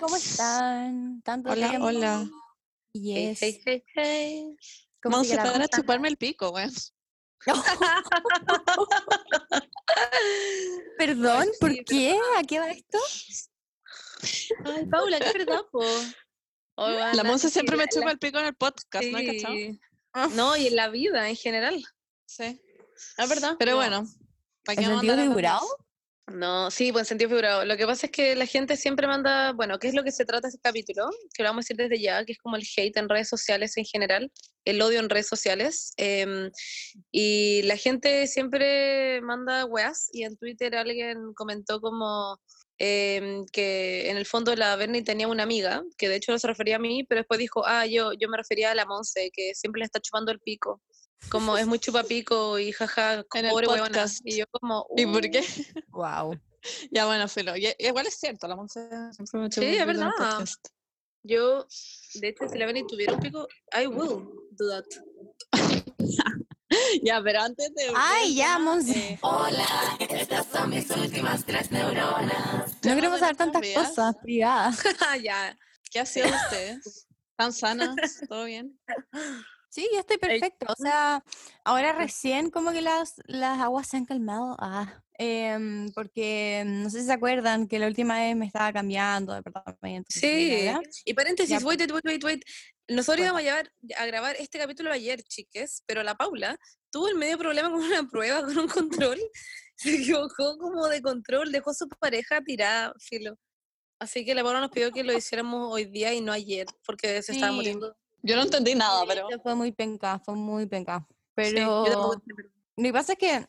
¿cómo están? Tanto Hola, tiempo. hola. Yes. Hey, hey, hey. ¿Cómo Vamos sigue a la para cosa? chuparme el pico, weón. Perdón, Ay, ¿por sí, qué? ¿A qué va esto? Ay, Paula, qué verdad, po. Oh, La Monse sí, siempre me chupa la- el pico en el podcast, ¿no? ¿Cachado? No, y en la vida en general. Sí. ¿Es verdad? Pero No. bueno, ¿para qué ¿En vamos a sentido figurado? No, sí, pues en sentido figurado. Lo que pasa es que la gente siempre manda, bueno, ¿qué es lo que se trata este capítulo? Que lo vamos a decir desde ya, que es como el hate en redes sociales en general, el odio en redes sociales. eh, y la gente siempre manda weas, y en Twitter alguien comentó como eh, que en el fondo la Bernie tenía una amiga, que de hecho no se refería a mí, pero después dijo, ah, yo, yo me refería a la Monse, que siempre le está chupando el pico. Como es muy chupapico y jaja, En el pobre weona. podcast. Y yo como, ¿Y por "Uh". qué? Wow. Ya, bueno, filo. Y- Igual es cierto, la Monse siempre me Sí, el es el verdad. Yo, de hecho, si la Benny tuviera un pico, I will do that. Ya, pero antes de... Ay, ya, Monse. eh, No queremos saber tantas vidas. cosas privadas. ya. ¿Qué ha sido de ustedes? ¿Están sanas? ¿Todo bien? Sí, yo estoy perfecto. O sea, ahora recién como que las, las aguas se han calmado. Ah, em, porque no sé si se acuerdan que la última vez me estaba cambiando de departamento. Sí. Y paréntesis, Ya, wait, wait, wait, wait. Nosotros Bueno. íbamos a, llevar, a grabar este capítulo ayer, chiques, pero la Paula tuvo el medio problema con una prueba, con un control. Se equivocó como de control, dejó a su pareja tirada, filo. Así que la Paula nos pidió que lo hiciéramos hoy día y no ayer, porque se estaba Sí. muriendo. Yo no entendí nada, pero... Fue muy penca, fue muy penca. Sí, Pero yo entendí. lo que pasa es que,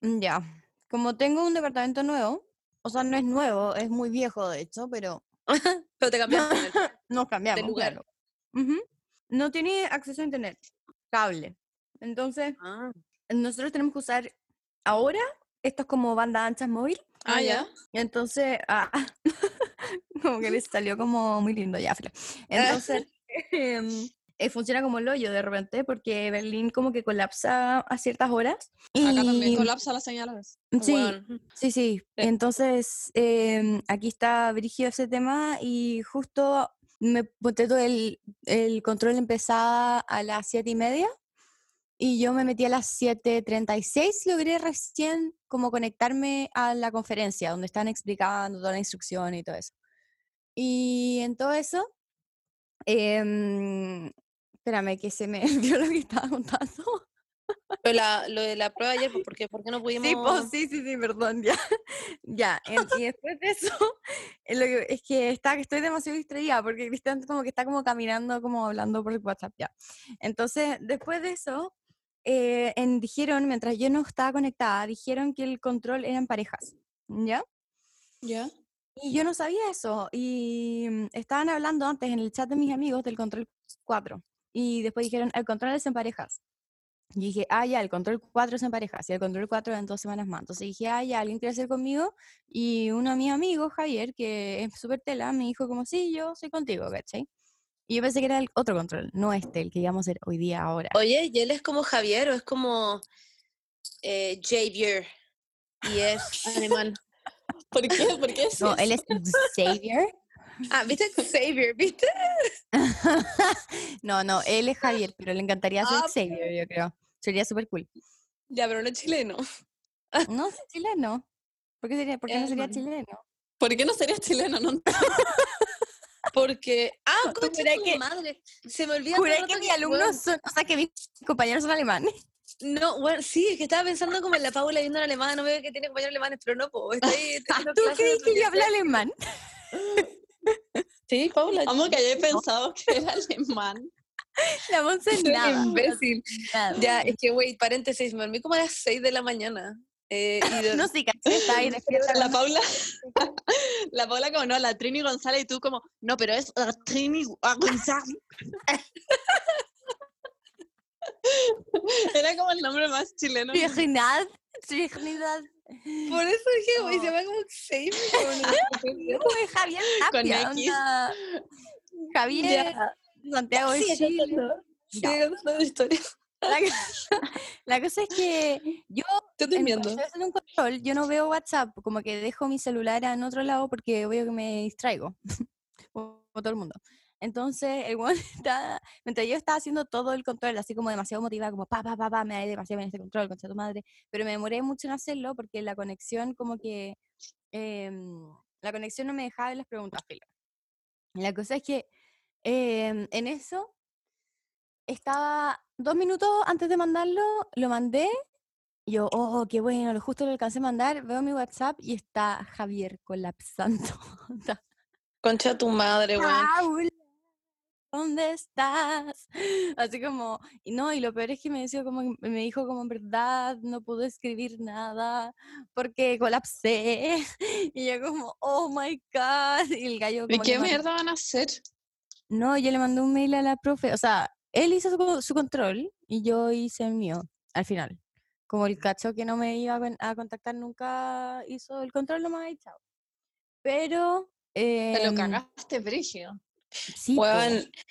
mm, ya, como tengo un departamento nuevo, o sea, no es nuevo, es muy viejo de hecho, pero pero te cambiaste. nos cambiamos. lugar. claro. No tiene acceso a internet, cable. Entonces, ah, nosotros tenemos que usar ahora, esto es como banda ancha móvil. ah, ya. Entonces, ah, como que les salió como muy lindo ya. Entonces, eh, funciona como el hoyo de repente, porque Berlín como que colapsa a ciertas horas. Acá también y- colapsa la señal a veces. Sí, Weón. sí, sí. Entonces, em, aquí está brígido ese tema y justo me ponte todo el, el control empezaba a las siete y media y yo me metí a las 7.36, logré recién como conectarme a la conferencia donde están explicando toda la instrucción y todo eso. Y en todo eso, em, espérame que se me olvidó lo que estaba contando. Pero la, lo de la prueba ayer, pues, ¿por qué, ¿por qué no pudimos...? Sí, pues, sí, sí, sí, perdón, ya. ya, y después de eso, lo que- es que está, estoy demasiado distraída porque Cristian como que está como caminando, como hablando por el WhatsApp, ya. Entonces, después de eso, eh, en- dijeron, mientras yo no estaba conectada, dijeron que el control eran parejas, ¿ya? ¿Ya? Y yo no sabía eso, y mm, estaban hablando antes en el chat de mis amigos del control 4, y después dijeron, el control es en parejas. Y dije, ah, ya, el control 4 es en parejas, y el control 4 en dos semanas más. Entonces dije, ah, ya, alguien quiere hacer conmigo, y uno de mis amigos, Javier, que es súper tela, me dijo como, sí, yo soy contigo, ¿cachai? Y yo pensé que era el otro control, no este, el que íbamos a hacer hoy día, ahora. Oye, ¿y él es como Javier o es como eh, Javier? Y es alemán. ¿Por qué? ¿Por qué es No, eso? él es Xavier. Ah, ¿viste? Xavier, ¿viste? no, no, él es Javier, pero le encantaría ser Ah, Xavier, yo creo. Sería súper cool. Ya, pero no es chileno. No, es chileno. ¿Por qué, sería, por qué no sería chileno? ¿Por qué no sería chileno? No, Porque. Ah, tu que- madre. Se me olvida. el Juré que mis alumnos son, o sea, que mis compañeros son alemanes. No, bueno, sí, es que estaba pensando como en la Paula viendo en alemán, no veo que tiene compañeros alemanes, pero no, po, estoy teniendo ¿Tú crees que yo hablo alemán? Sí, Paula. Amo que haya pensado que era alemán. La soy nada. imbécil. nada. Ya, es que, güey, paréntesis, me dormí como a las 6 de la mañana. Eh, y de- No sé, caché, está ahí despierta. La Paula, la Paula como no, la Trini González y tú como, no, pero es la Trini González. Era como el nombre más chileno. Virginidad. Virginidad. Por eso dije, güey, se llama como Xavier. No, es Javier Con Tapia. X. onda. Javier Ya, Santiago sigue Chile. contando la historia. La, la cosa es que yo Estoy en- haciendo un control, yo no veo WhatsApp, como que dejo mi celular en otro lado porque veo que me distraigo. como todo el mundo. Entonces, el weón está, mientras yo estaba haciendo todo el control, así como demasiado motivada, como pa, pa, pa, pa, me da demasiado bien este control, concha tu madre, pero me demoré mucho en hacerlo porque la conexión como que, em, la conexión no me dejaba ver las preguntas, filo. La cosa es que em, en eso estaba dos minutos antes de mandarlo, lo mandé. y Yo, oh, qué bueno, lo justo lo alcancé a mandar. Veo mi WhatsApp y está Javier colapsando. Concha tu madre, weón. ¿Dónde estás? Así como, y no, y lo peor es que me decía como, me dijo como en verdad no pude escribir nada porque colapsé. Y yo como, oh my god. Y el gallo ¿Y como qué le mandó- mierda van a hacer? No, yo le mandé un mail a la profe, o sea, él hizo su, su control y yo hice el mío al final. Como el cacho que no me iba a contactar nunca hizo el control nomás y chao. Pero... Te lo em, cagaste, Brigio. Sí,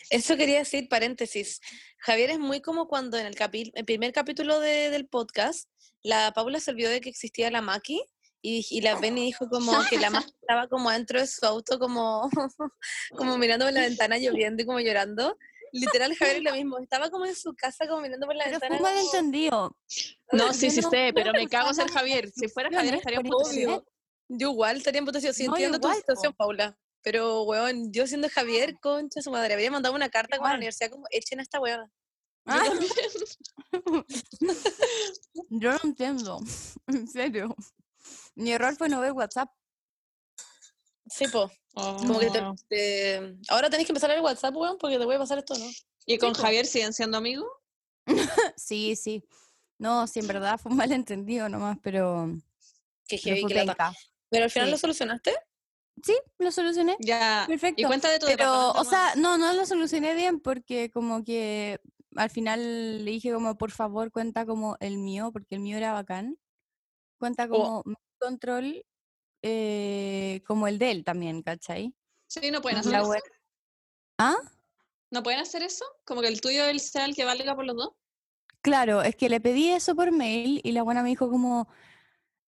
eso quería decir, paréntesis. Javier es muy como cuando en el, capi- el primer capítulo de- del podcast, la Paula se olvidó de que existía la Maki y, y la Penny dijo como que la Maki estaba como dentro de su auto, como, como mirando por la ventana lloviendo y como llorando. Literal, Javier es lo mismo. Estaba como en su casa, como mirando por la Pero fue ventana. un como- malentendido. No, sí, sí no- sé, pero me cago en ser Javier. Si fuera Javier estaría un poco. Yo igual estaría en votación. Sí, No, entiendo tu situación. Paula. Pero, weón, yo siendo Javier, concha su madre, habría mandado una carta con la universidad como echen a esta weona. Ah. Yo no entiendo, en serio. Mi error fue no ver WhatsApp. Sí, po. Oh. Como que te, te- Ahora tenés que empezar a ver WhatsApp, weón, porque te voy a pasar esto, ¿no? ¿Y con. Javier siguen siendo amigos? Sí, sí. No, sí, en verdad fue un malentendido nomás, pero, Que pero heavy, fue que lata. Pero al final Sí. lo solucionaste. Sí, lo solucioné. Ya. Perfecto. Y cuenta de tu Pero, o sea, no, no lo solucioné bien porque como que al final le dije como, por favor, cuenta como el mío, porque el mío era bacán. Cuenta Oh. como mi control eh, como el de él también, ¿cachai? Sí, no pueden hacer la eso. ¿Ah? ¿No pueden hacer eso? Como que el tuyo el sea el que valga por los dos. Claro, es que le pedí eso por mail y la buena me dijo como,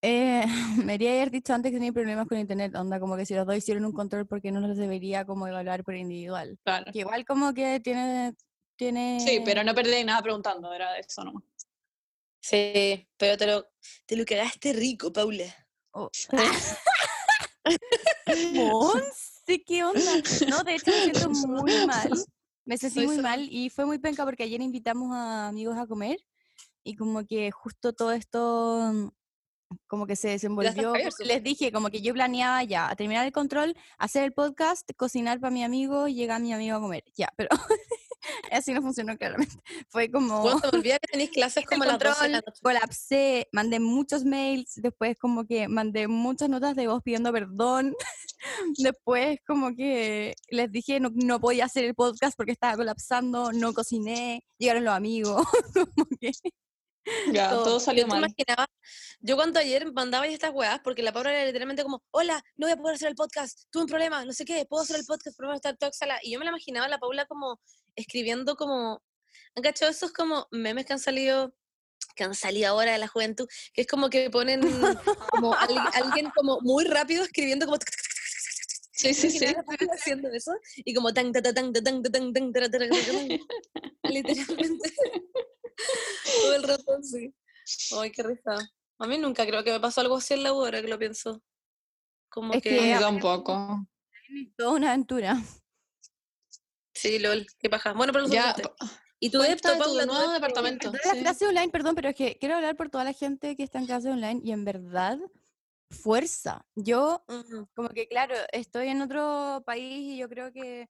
eh, me debería haber dicho antes que tenía problemas con internet, onda, como que si los dos hicieron un control porque no los debería como evaluar por individual. Claro. Que igual como que tiene, tiene... Sí, pero no perdí nada preguntando, era eso nomás. Sí, pero te lo, te lo cagaste rico, Paula. Oh. Monse, ¿qué onda? No, de hecho me siento muy mal. Me sentí muy mal y fue muy penca porque ayer invitamos a amigos a comer y como que justo todo esto como que se desenvolvió. Les dije como que yo planeaba ya a terminar el control, hacer el podcast, cocinar para mi amigo llegar mi amigo a comer. Ya, pero así no funcionó claramente. Fue como me olvida que tenéis clases hice el como a las 12 de la control, noche. colapsé, mandé muchos mails, después como que mandé muchas notas de voz pidiendo perdón, después como que les dije no, no podía hacer el podcast porque estaba colapsando, no cociné, llegaron los amigos, como que Ya, Todo. todo, salió Yo mal. imaginaba, yo cuando ayer mandaba estas weas, porque la Paula era literalmente como, hola, no voy a poder hacer el podcast, tuve un problema, no sé qué, puedo hacer el podcast, pero estar toda exhala. Y yo me la imaginaba la Paula como escribiendo como, ¿han cachado esos como memes que han salido, que han salido ahora de la juventud? Que es como que ponen como al- alguien como muy rápido escribiendo como... Sí, sí, sí. Haciendo eso y como tan ta ta tan ta tan ta tan tan tara, tan. literalmente todo el rato así ay qué risa a mí nunca creo que me pasó algo así en la U ahora que lo pienso como Es que, que- tampoco. toda una aventura. sí lol qué paja bueno pero lo Ya, y tu cuenta depto Paula, tu nuevo departamento. Clases online, perdón, pero es que quiero hablar por toda la gente que está en clase online y en verdad, fuerza. Yo como que claro, estoy en otro país y yo creo que,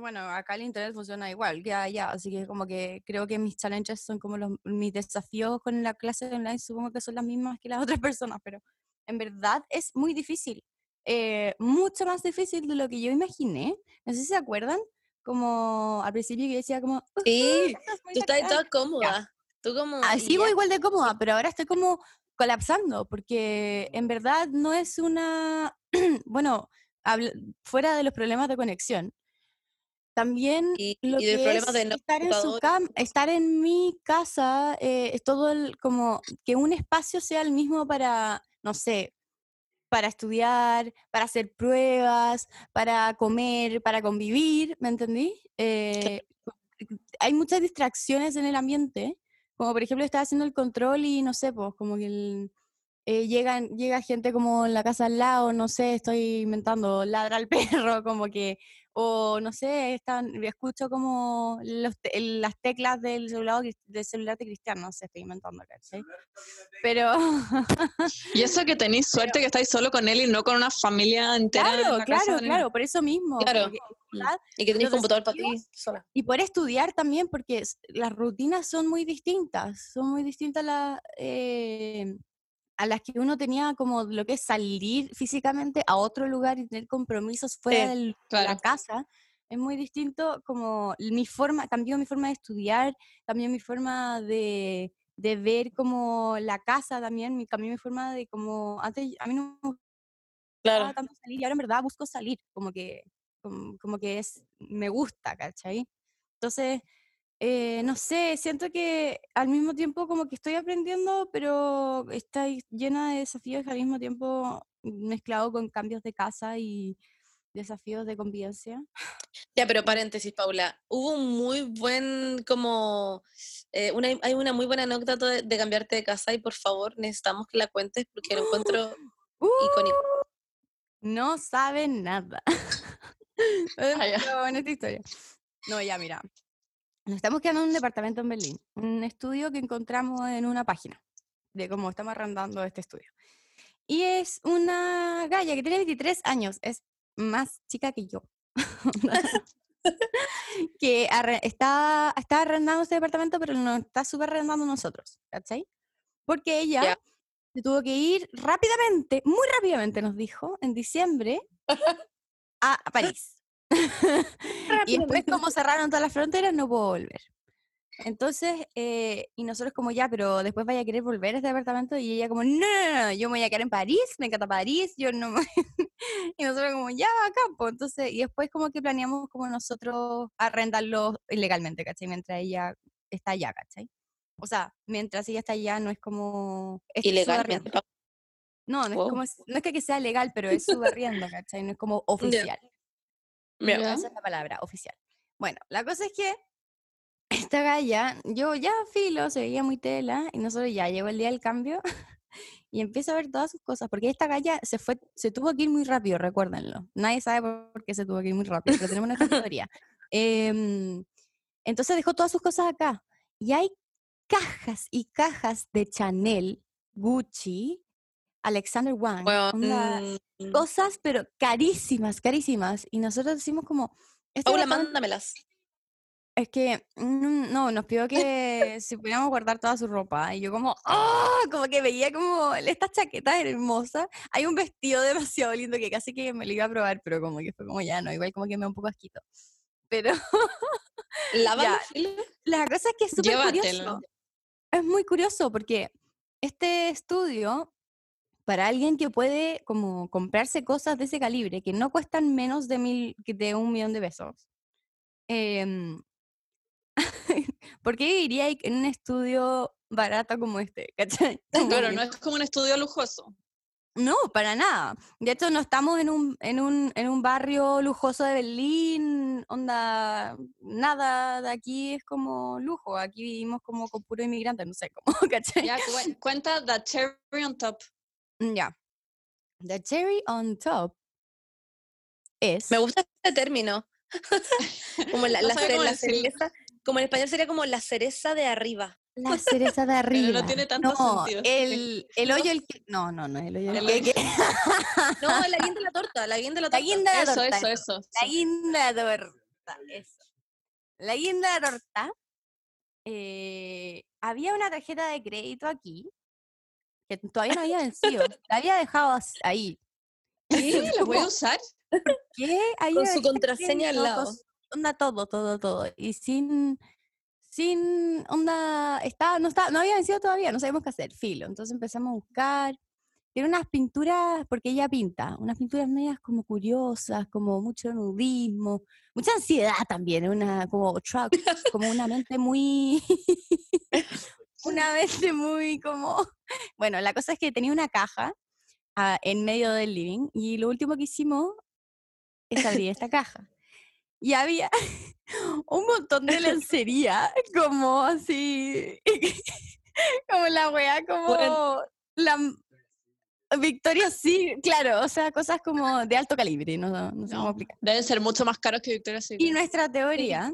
bueno, acá el internet funciona igual que allá, así que como que creo que mis challenges son como los, mis desafíos con la clase online, supongo que son las mismas que las otras personas, pero en verdad es muy difícil, eh, mucho más difícil de lo que yo imaginé. No sé si se acuerdan, como al principio yo decía como, "Ujú, sí tú estás bacán". toda cómoda tú como Ah, sigo igual de cómoda, pero ahora estoy como colapsando, porque en verdad no es una, bueno, fuera de los problemas de conexión, también y, lo y que es de estar en su cam, estar en mi casa, eh, es todo el, como que un espacio sea el mismo para, no sé, para estudiar, para hacer pruebas, para comer, para convivir, ¿me entendí? Eh, hay muchas distracciones en el ambiente, como por ejemplo estaba haciendo el control y no sé, pues como que el, eh, llegan, llega gente como en la casa al lado, no sé, estoy inventando, ladra al perro, como que, o no sé, están, escucho como los te- el- las teclas del celular, del celular de Cristian, no sé, estoy inventando, ¿cachai? Pero, Y eso que tenéis suerte que estáis solo con él y no con una familia entera. en claro, claro, claro, por eso mismo. Claro. Y que tenéis computador para ti sola. Y por estudiar también, porque las rutinas son muy distintas, son muy distintas las, eh, a las que uno tenía como lo que es salir físicamente a otro lugar y tener compromisos fuera Sí, del- de claro. la casa. Es muy distinto como mi forma, cambió mi forma de estudiar, cambió mi forma de, de ver como la casa también, mi, cambió mi forma de como, antes a mí no me Claro. tanto salir y ahora en verdad busco salir, como que, como, como que es, me gusta, ¿cachai? Entonces, eh, no sé, siento que al mismo tiempo como que estoy aprendiendo, pero está llena de desafíos y al mismo tiempo mezclado con cambios de casa y desafíos de convivencia. Ya, pero paréntesis, Paula. Hubo un muy buen, como, eh, una, hay una muy buena anécdota de, de cambiarte de casa y por favor necesitamos que la cuentes porque lo encuentro icónico. No saben nada. Es Ah, esta historia. No, ya, mira. Nos estamos quedando en un departamento en Berlín. Un estudio que encontramos en una página de cómo estamos arrendando este estudio. Y es una galla que tiene 23 años. Es más chica que yo. que está, está arrendando este departamento, pero no está súper arrendando nosotros. ¿Cachai? Porque ella Ya. se tuvo que ir rápidamente, muy rápidamente nos dijo, en diciembre, a, a París. y después, como cerraron todas las fronteras, no puedo volver. Entonces, eh, y nosotros como ya, pero después vaya a querer volver a este departamento y ella como, no, no, no, yo me voy a quedar en París, me encanta París, yo no me... y nosotros como, ya, a campo. Entonces, y después como que planeamos como nosotros arrendarlo ilegalmente, ¿cachai? Mientras ella está allá, ¿cachai? O sea, mientras ella está allá no es como... es Ilegalmente. No, no Wow. es como, no es que, sea legal, pero es su arriendo, ¿cachai? No es como oficial. Ya. Esa es la palabra, oficial. Bueno, la cosa es que esta galla, yo ya filo, se veía muy tela, y nosotros ya llegó el día del cambio, y empiezo a ver todas sus cosas, porque esta galla se fue, se tuvo que ir muy rápido, recuérdenlo. Nadie sabe por qué se tuvo que ir muy rápido, pero tenemos nuestra teoría. Em, entonces dejó todas sus cosas acá, y hay cajas y cajas de Chanel, Gucci, Alexander Wang, Bueno, mm, cosas, pero carísimas, carísimas. Y nosotros decimos como, Paula, departamento- mándamelas. es que, mm, no, nos pidió que si pudiéramos guardar toda su ropa. Y yo como, ¡ah! Como que veía como, esta chaqueta era hermosa. Hay un vestido demasiado lindo que casi que me lo iba a probar, pero como que fue como ya, no, igual como que me da un poco asquito. Pero filo. la cosa es que es súper curioso. Es muy curioso porque este estudio, para alguien que puede como comprarse cosas de ese calibre, que no cuestan menos de, mil, de un millón de pesos, em, ¿por qué iría en un estudio barato como este? Claro, no es como un estudio lujoso. no, para nada. De hecho, no estamos en un, en un, en un barrio lujoso de Berlín, onda, nada de aquí es como lujo. Aquí vivimos como con puro inmigrante, no sé cómo, ¿cachai? Ya, cu- cuenta The Cherry on Top. Mm, Ya. The cherry on top es. Me gusta este término. como la, No la la cereza, como en español sería como la cereza de arriba. La cereza de arriba. no tiene tanto No, sentido. El, el hoyo, el que. No, no, no, el hoyo, el, El que- No, la guinda de la torta, la guinda de la La torta. guinda de la Eso, torta. eso, eso. La guinda de torta, eso. La guinda de torta. eh, había una tarjeta de crédito aquí que todavía no había vencido. La había dejado ahí. ¿Qué? ¿Lo voy a usar? ¿Qué? Ahí Con la su contraseña al lado. Onda todo, todo, todo. Y sin, sin onda, estaba, no, estaba, no había vencido todavía, no sabíamos qué hacer, filo. Entonces empezamos a buscar. Tiene unas pinturas, porque ella pinta, unas pinturas medias como curiosas, como mucho nudismo, mucha ansiedad también, una como truck, como una mente muy, una mente muy como, bueno, la cosa es que tenía una caja a- en medio del living y lo último que hicimos es abrir esta caja. Y había un montón de lencería, como así, como la weá, como la Victoria sí, claro, o sea, cosas como de alto calibre, no, no sé cómo No, explicar. Deben ser mucho más caros que Victoria's Y Secret. nuestra teoría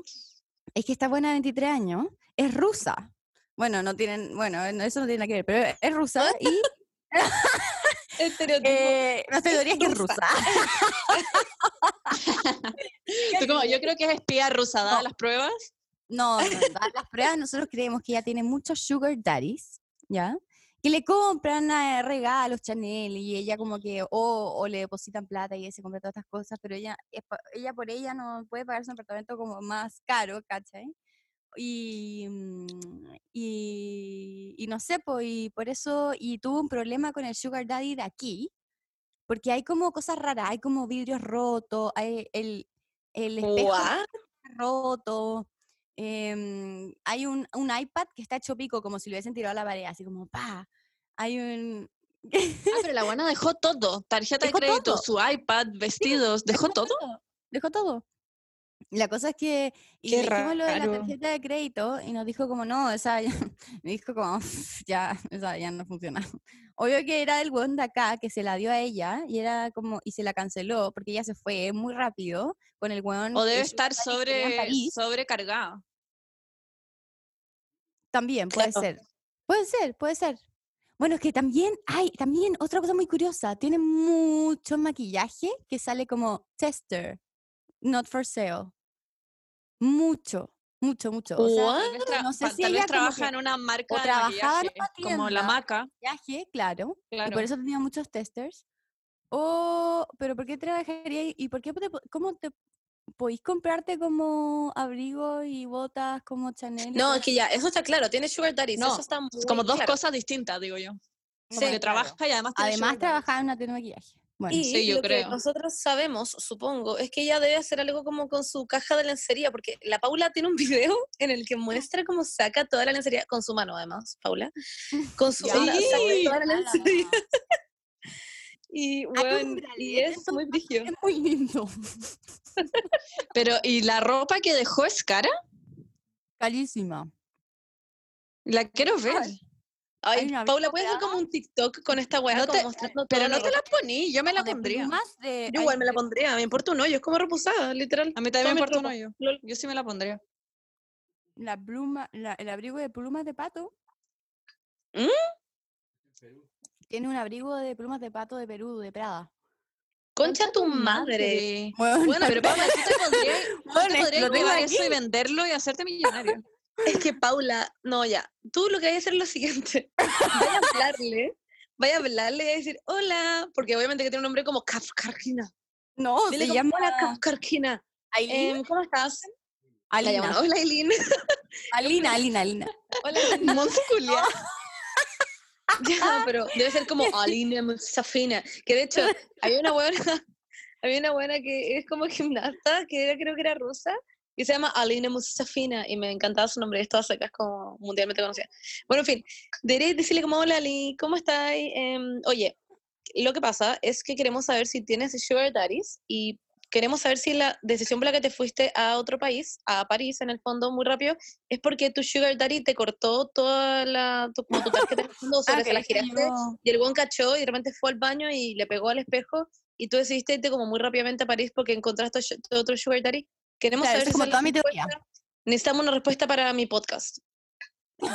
es que esta buena de 23 años es rusa. Bueno, no tienen, bueno, no- eso no tiene nada que ver, pero es rusa y Estereotipo. eh, nuestra teoría es que es rusa. Tú como, yo creo que es espía rusa, dadas No. las pruebas. No, no, dadas las pruebas, nosotros creemos que ella tiene muchos sugar daddies, ¿ya? Que le compran eh, regalos Chanel y ella como que, o, o le depositan plata y ella se compra todas estas cosas, pero ella, ella por ella no puede pagarse un apartamento como más caro, ¿cachai? Y, mm, y, y no sé, pues, y por eso, y tuvo un problema con el sugar daddy de aquí, porque hay como cosas raras, hay como vidrios rotos, hay el, el espejo What? roto. em, hay un, un iPad que está hecho pico, como si lo hubiesen tirado a la pared, así como pa. Hay un. Ah, pero la buena dejó todo. Tarjeta Dejó de crédito, todo. su iPad, vestidos, dejó todo. Dejó todo. La cosa es que. Y le dijimos lo de la tarjeta de crédito y nos dijo como, no, esa ya. Me dijo como, ya, esa ya no funciona. Obvio que era del weón de acá que se la dio a ella y era como. Y se la canceló porque ella se fue muy rápido con el weón. O el debe estar sobre, sobrecargada. También puede Claro. ser. Puede ser, puede ser. Bueno, es que también hay, también otra cosa muy curiosa, tiene mucho maquillaje que sale como tester, not for sale. Mucho, mucho, mucho. O sea, no sé si ella trabaja que en una marca de trabajaba en maquillaje, una como la tienda. maca. maquillaje, claro, y Claro. por eso tenía muchos testers. O, pero ¿por qué trabajaría? ¿Y por qué te, cómo te podéis comprarte como abrigo y botas como Chanel? y No, es que ya, eso está claro, tiene sugar daddies, No, eso está muy Como dos claro. cosas distintas, digo yo. Como Sí, que claro. trabaja y además tiene Además trabajaba en una tienda de maquillaje. Bueno, Y Sí, yo lo que nosotros sabemos, supongo, es que ella debe hacer algo como con su caja de lencería, porque la Paula tiene un video en el que muestra cómo saca toda la lencería, con su mano además, Paula, con su Ya. onda, saca Sí. toda la lencería. Y, un bueno, y es muy es muy lindo. Pero, ¿y la ropa que dejó es cara? Carísima. La quiero ver. Ay, Ay, una Paula, ¿puedes hacer como un TikTok con esta weá, No como te- mostrando Pero no te la poní, yo me la pondría. plumas de- Yo igual me la pondría, me importa un hoyo, es como reposada, literal. A mí también me importa un hoyo. Yo sí me la pondría. La pluma, la- el abrigo de plumas de pato. ¿Mm? Tiene un abrigo de plumas de pato de Perú, de Prada. Concha tu madre. Bueno, Bueno, pero Paula, tú te podrías, tú Bueno, te podrías llevar aquí. eso y venderlo y hacerte millonario. Es que Paula, no, ya. Tú lo que hay que hacer es lo siguiente. Vaya a hablarle, vaya a hablarle y a decir, hola, porque obviamente que tiene un nombre como Kafkarkina. no, Dile se como, llama hola Kafkarkina. Aileen. Em, ¿Cómo estás? La Alina. hola Eileen. Alina, Alina, Alina. Hola, Monse Julia. Ya, pero debe ser como Aline Mustafina. Que de hecho, había una buena, había una buena que es como gimnasta, que era, creo que era rusa, y se llama Aline Mustafina, y me encantaba su nombre, es toda seca, es como mundialmente conocida. Bueno, en fin, debería decirle como, hola Ali, ¿cómo estás? Em, oye, lo que pasa es que queremos saber si tienes sugar daddies, y queremos saber si la decisión por la que te fuiste a otro país, a París en el fondo, muy rápido, es porque tu sugar daddy te cortó toda la, tu, como tu tarjeta o sea, Ah, que se la giraste, yo- y el buen cachó y de repente fue al baño y le pegó al espejo y tú decidiste irte como muy rápidamente a París porque encontraste otro sugar daddy. Queremos Claro, saber es si como esa toda mi teoría. respuesta. Necesitamos una respuesta para mi podcast.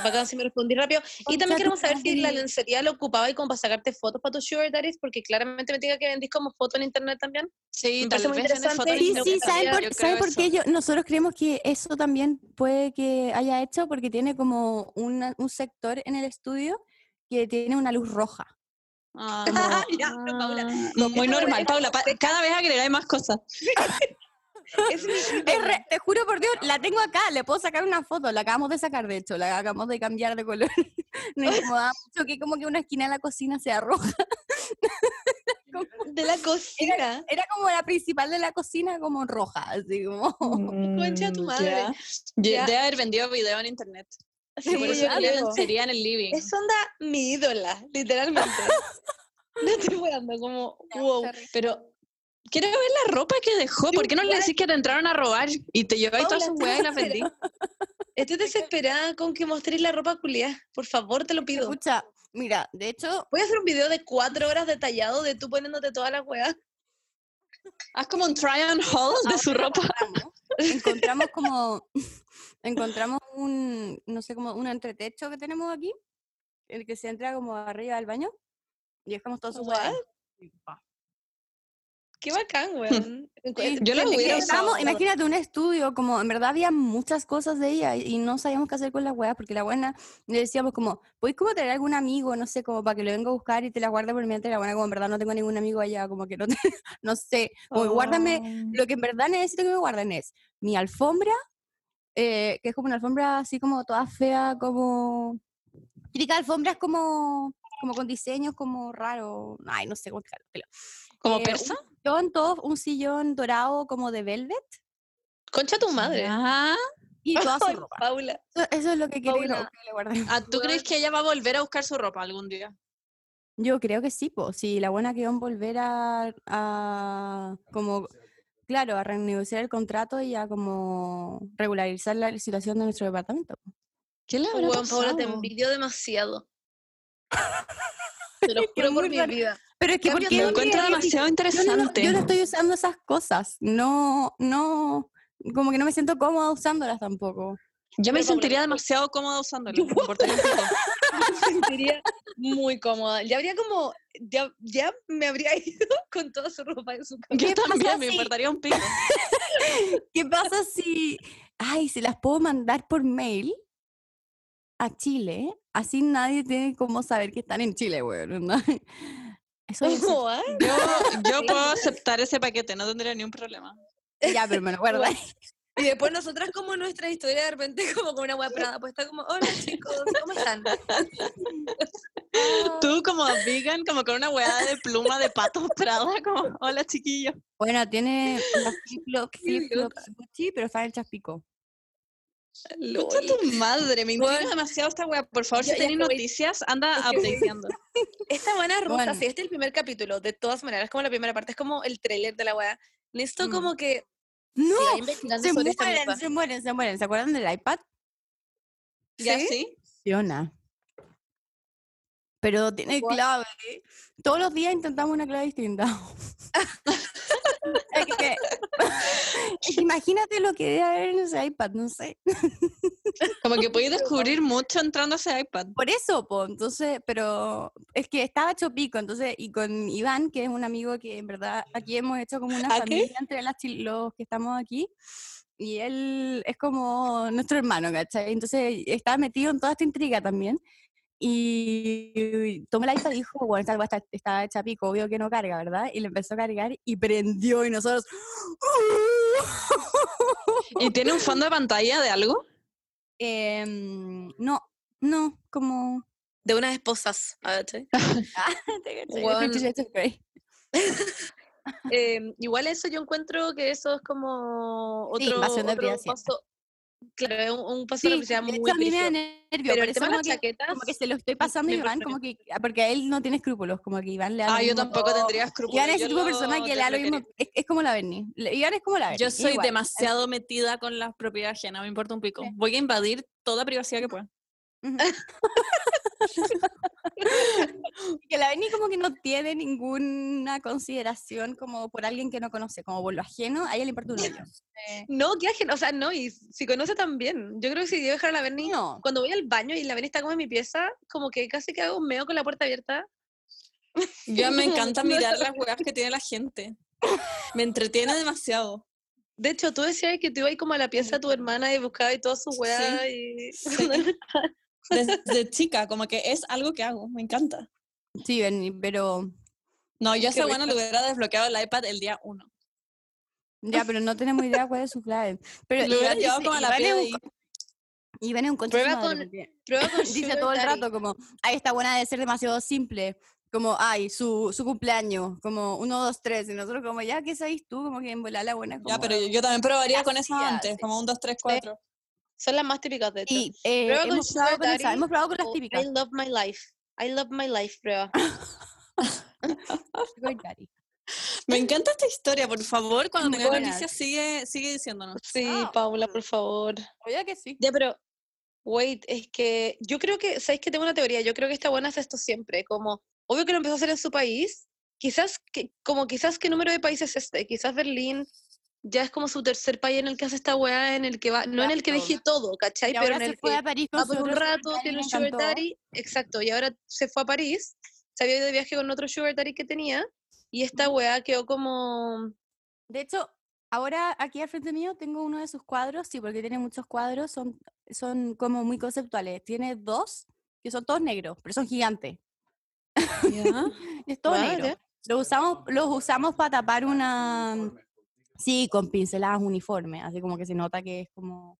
Bacán si me respondí rápido. Y también tu queremos saber si la lencería lo ocupaba y como para sacarte fotos para tus sugar daddies, porque claramente me diga que vendís como foto en internet también. Sí, Me tal vez interesante Sí, no sí, ¿saben por, yo ¿saben creo por qué yo- nosotros creemos que eso también puede que haya hecho? Porque tiene como una- un sector en el estudio que tiene una luz roja. Ah, Ya, pero Paula, no, muy normal, Paula. pa- cada vez agregáis más cosas. Es re- te juro por Dios, la tengo acá, le puedo sacar una foto, la acabamos de sacar, de hecho, la acabamos de cambiar de color. Nos incomodaba mucho que como que una esquina de la cocina sea roja. de la cocina. Era como la principal de la cocina como roja, así como... Concha tu Mm, madre. Ya. Debe haber vendido video en internet. Sí, por eso yo lencería en el living. Es onda mi ídola, literalmente. No estoy weando, como, wow. Pero quiero ver la ropa que dejó. ¿Por qué no le decís que te entraron a robar y te lleváis todas sus weas y las vendí? Estoy desesperada con que mostréis la ropa culiada. Por favor, te lo pido. Escucha, mira, de hecho, Voy a hacer un video de cuatro horas detallado de tú poniéndote todas las weas. Haz como un try on haul de su ropa. encontramos, como, encontramos un, no sé, como un entretecho que tenemos aquí, el que se entra como arriba del baño, y dejamos todos sus What? weas. Qué bacán, weón. Sí, Yo la hubiera usado. imagínate un estudio, como en verdad había muchas cosas de ella y no sabíamos qué hacer con las weas, porque la buena le decíamos como, ¿puedes como traer algún amigo, no sé, como para que lo venga a buscar y te la guarde por mientras? Y la buena como en verdad no tengo ningún amigo allá, como que no, te- no sé, como guárdame, lo que en verdad necesito que me guarden es mi alfombra, eh, que es como una alfombra así como toda fea, como... Típica alfombra es como, como con diseños como raro, ay, no sé cómo explicarlo. ¿Como Eh, persa? Sillón, todo, un sillón dorado como de velvet Concha tu madre. Ah, y toda su Ay, ropa. Paula. Eso, es lo que quiero que, Paula. no- que le ah, ¿tú crees que ella va a volver a buscar su ropa algún día? Yo creo que sí, pues, sí, la buena que van a volver a, a como, claro, a renegociar el contrato y a como regularizar la situación de nuestro departamento. ¿Qué le habrá Weón, Paula, te pasado? envidio demasiado. Te lo juro por mi vida. Pero es que, Cambia ¿por todo qué Lo encuentro demasiado yo no, interesante. yo no estoy usando esas cosas, no, no, como que no me siento cómoda usándolas tampoco. Yo me Pero, sentiría demasiado cómoda usándolo. me importaría un pico. Me sentiría muy cómoda. Ya habría como, ya, ya me habría ido con toda su ropa en su cama. Yo ¿Qué pasa también me si- importaría un pico. ¿Qué pasa si, ay, si las puedo mandar por mail a Chile? Así nadie tiene como saber que están en Chile, weón. ¿no? Eso es? Yo, yo puedo aceptar ese paquete, no tendría ni un problema. ya, pero me lo guardo. Y después nosotras como nuestra historia de repente como con una wea prada puesta como, hola chicos, ¿cómo están? Tú como vegan, como con una hueá de pluma de pato prada, como, hola chiquillo. Bueno, tiene las flip-flops, pero están hechas pico. Escucha tu madre, me intriga Bueno. demasiado esta weá. Por favor, Ya- si tenéis noticias, anda updateando. Esta buena rusa, Bueno. si este es el primer capítulo, de todas maneras, es como la primera parte, es como el trailer de la wea. Necesito Mm. como que ¡No! Se mueren, se mueren, se mueren. ¿Se acuerdan del iPad? ¿Ya ¿Sí? sí? Funciona. Pero tiene clave. Todos los días intentamos una clave distinta. Que- imagínate lo que debe haber en ese iPad, no sé. Como que podéis descubrir mucho entrando a ese iPad. Por eso, po, entonces, pero es que estaba hecho pico, entonces, y con Iván, que es un amigo que en verdad aquí hemos hecho como una ¿A qué? familia entre las los que estamos aquí, y él es como nuestro hermano, ¿cachai? Entonces estaba metido en toda esta intriga también, y tomó la iPad y dijo, bueno, esta está, está hecha pico, obvio que no carga, ¿verdad? Y le empezó a cargar y prendió, y nosotros... ¿Y tiene un fondo de pantalla de algo? Em, no, no, como... De unas esposas. of Grey. Eh, igual eso yo encuentro que eso es como Sí, otro, de otro paso. Claro, es un, un paso Sí, de de muy hecho, a mí me da nervio, Pero el tema de como las que, chaquetas. como que se lo estoy pasando a Iván, como que, ah, porque a él no tiene escrúpulos, como que Iván le da Ah, yo mismo tampoco tendría escrúpulos. Iván es ese tipo de persona que le da lo mismo, es, es como la Bernie. Le- Iván es como la Bernie. Yo soy igual. demasiado metida con la propiedad ajena, me importa un pico. Voy a invadir toda privacidad que pueda. Ujú. que la Bernie como que no tiene ninguna consideración como por alguien que no conoce, como por lo ajeno, a ella le importa un hoyo. Eh, No, qué ajeno, o sea, no, y si conoce también. Yo creo que si yo dejar a la Berni, no, cuando voy al baño y la Berni está como en mi pieza, como que casi que hago un meo con la puerta abierta. Ya me encanta mirar las weas que tiene la gente. Me entretiene demasiado. De hecho, tú decías que tú ibas como a la pieza de tu hermana y buscabas y todas sus weas y... Desde chica, como que es algo que hago, me encanta. sí, pero No, yo a Qué esa buena le hubiera desbloqueado el iPad el día uno. ya, pero no tenemos idea cuál es su clave. Pero Lo hubiera llevado como a la co- Iván es un concha Prueba con- Prueba con dice todo el rato como, ay, esta buena de ser demasiado simple, como, ay, su, su cumpleaños, como uno, dos, tres, y nosotros como, ya, ¿qué sabes tú? Como que en volar la buena. Ya, como- pero yo, yo también probaría con eso Gracias. antes, como un 2, 3, 4. Son las más típicas, de hecho. Y eh, Prueba con hemos, probado con esa, Daddy hemos probado con las típicas. I love my life. I love my life, prueba. Sugar daddy. Me encanta esta historia, por favor, cuando tenga noticias sigue, sigue diciéndonos. Sí, Ah. Paula, por favor. Oye que sí. Ya, pero, wait, es que yo creo que, ¿sabéis que tengo una teoría? Yo creo que esta buena hace esto siempre, como, obvio que lo empezó a hacer en su país, quizás, que, como quizás qué número de países es este, quizás Berlín ya es como su tercer país en el que hace esta weá, en el que va, no en el que deje todo, ¿cachai? Pero en se el fue que a París con va su por un rato, tiene un sugar daddy, exacto, y ahora se fue a París, se había ido de viaje con otro sugar daddy que tenía, y esta weá quedó como, De hecho, ahora aquí al frente mío tengo uno de sus cuadros, sí, porque tiene muchos cuadros, son, son como muy conceptuales. Tiene dos que son todos negros, pero son gigantes. ¿Ya? Es todo negro. Los usamos, los usamos para tapar una. Sí, con pinceladas uniformes, así como que se nota que es como.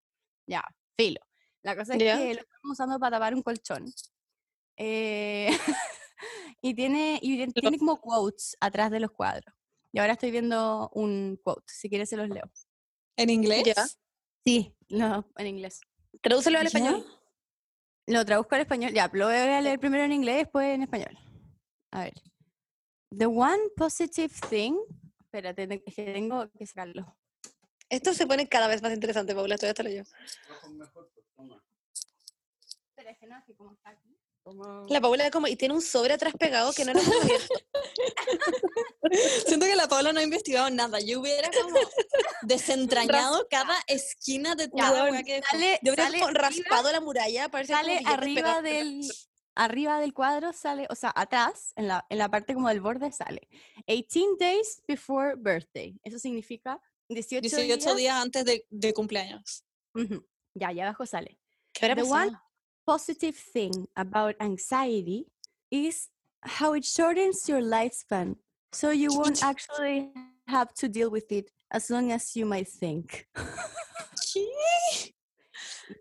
Ya, filo. La cosa es Ya. que lo estamos usando para tapar un colchón. Eh, y tiene, y tiene como quotes atrás de los cuadros. Y ahora estoy viendo un quote, si quieres se los leo. ¿En inglés? Ya. Sí, no, en inglés. tradúcelo al español. Lo traduzco al español. Ya, lo voy a leer primero en inglés, después en español. A ver. The one positive thing. Espérate, te- es que tengo que sacarlo. Esto se pone cada vez más interesante, Paula, todavía te lo yo. Espera, es que no, es que como está aquí. La Paula como, y tiene un sobre atrás pegado que no lo hemos abierto. Siento que la Paula no ha investigado nada. Yo hubiera como desentrañado cada esquina de. Sale, Yo habría sale como arriba- raspado la muralla como sale arriba del arriba del cuadro sale, o sea, atrás, en la, en la parte como del borde sale 18 days before birthday. Eso significa 18, 18 días. días antes de, de cumpleaños. Ujú. Ya, allá abajo sale. ¿Qué habrá The one positive thing about anxiety is how it shortens your lifespan, so you won't actually have to deal with it as long as you might think.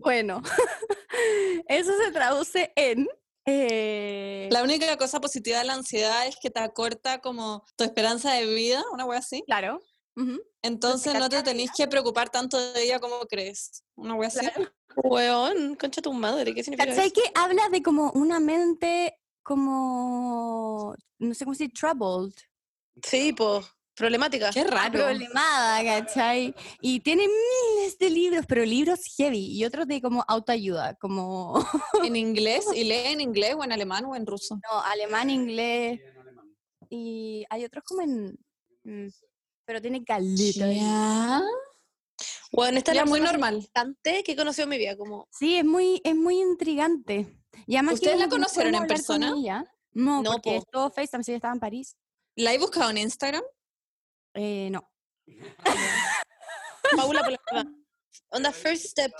Bueno, eso se traduce en eh, La única cosa positiva de la ansiedad es que te acorta como tu esperanza de vida, una wea así. claro. Entonces no te tenés que preocupar tanto de ella como crees. Una wea así. claro. Weón, concha tu madre, ¿qué significa ¿Cachai eso? que habla de como una mente como, no sé cómo decir, troubled? Sí, pues, problemática. Qué raro. problemada, ¿cachai? Y tiene miles de libros, pero libros heavy y otros de como autoayuda, como ¿En inglés? ¿Y lee en inglés o en alemán o en ruso? no, alemán, inglés y hay otros como en... mm, pero tiene caleta. Ya. Weón, esta es muy normal. que he conocido en mi vida, como, Sí, es muy, es muy intrigante. Y además que ¿Ustedes la no- no conocieron en persona? ella. No, No, porque po. todo FaceTime, si ella estaba en París. ¿La he buscado en Instagram? Eh, no. Paula, por la verdad. Onda, first step.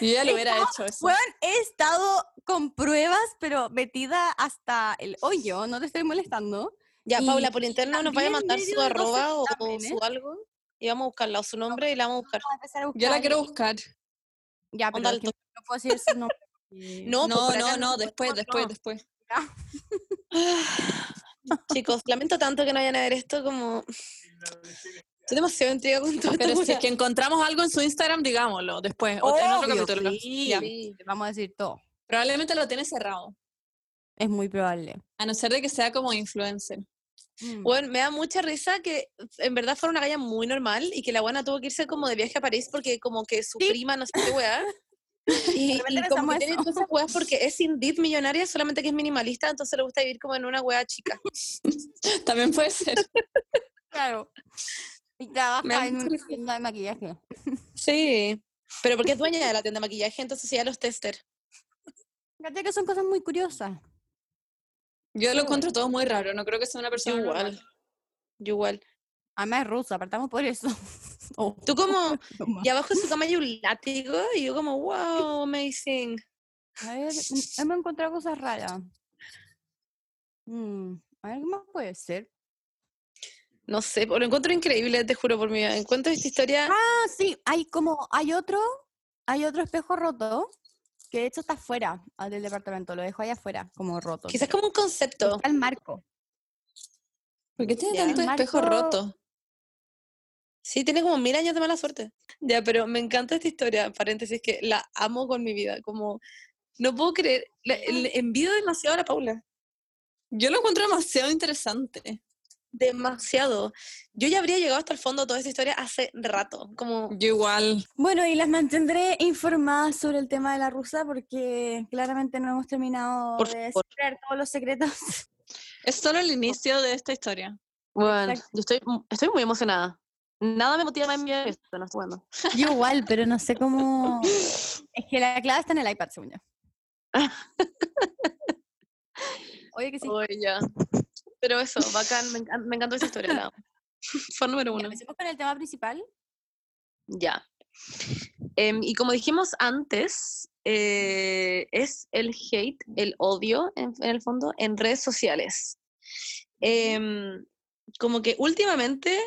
Yo ya lo hubiera estado- hecho eso. Bueno, he estado con pruebas, pero metida hasta el hoyo, no te estoy molestando. Ya, Y- Paula, por interno nos vaya a mandar su arroba o, su algo. Y vamos a buscarla, o su nombre, y la vamos a buscar. Vamos a Yo la quiero buscar. Ya, pero no puedo decir su nombre. No, pues No, no, no, nosotros después, no. después, después. Chicos, lamento tanto que no vayan a ver esto como... Estoy demasiado intrigada con todo Pero si es que encontramos algo en su Instagram, digámoslo después, o en otro capítulo. sí. Ya. Sí. Vamos a decir todo. Probablemente lo tiene cerrado, Es muy probable. a no ser de que sea como influencer. Mm. Bueno, me da mucha risa que en verdad fuera una galla muy normal y que la buena tuvo que irse como de viaje a París porque como que su Sí. prima no sé qué weá. Y, como que tiene todas esas weas porque es indeed millonaria, solamente que es minimalista, entonces le gusta vivir como en una wea chica. También puede ser. Claro. Y trabaja en una tienda de maquillaje. Sí. Pero porque es dueña de la tienda de maquillaje, entonces ya los tester. Fíjate que son cosas muy curiosas. Yo lo encuentro todo muy raro, no creo que sea una Yo persona igual. Yo igual. Además es rusa, apartamos por eso. Oh, Tú como, y abajo de su cama hay un látigo y yo como, wow, amazing. A ver, mm, hemos encontrado cosas raras. Mm, a ver, ¿qué más puede ser? No sé, lo encuentro increíble, te juro por mi vida. Encuentro esta historia. Ah, sí, hay como, hay otro, hay otro espejo roto, que de hecho está afuera ah, del departamento, lo dejo ahí afuera, como roto. Quizás como un concepto. Está el marco. ¿Por qué tiene Ya. tanto Marco- espejo roto? Sí, tiene como mil años de mala suerte. Ya, pero me encanta esta historia, paréntesis, que la amo con mi vida. Como, no puedo creer, la- le envidio demasiado a la Paula. Yo lo encuentro demasiado interesante. Demasiado. Yo ya habría llegado hasta el fondo de toda esta historia hace rato. Como, Yo igual. Bueno, y las mantendré informadas sobre el tema de la rusa porque claramente no hemos terminado Por de descifrar todos los secretos. Es solo el inicio de esta historia. bueno, Exacto. yo estoy, estoy muy emocionada. Nada me motiva más en mi esto, no estoy jugando. Yo igual, pero no sé cómo... Es que la clave está en el iPad, según yo. Oye, que sí. Oye, ya. Pero eso, bacán, me, encan- me encantó esa historia. la. Fan número uno. empecemos con el tema principal. Ya. Em, y como dijimos antes, eh, es el hate, el odio, en, en el fondo, en redes sociales. Em, como que últimamente,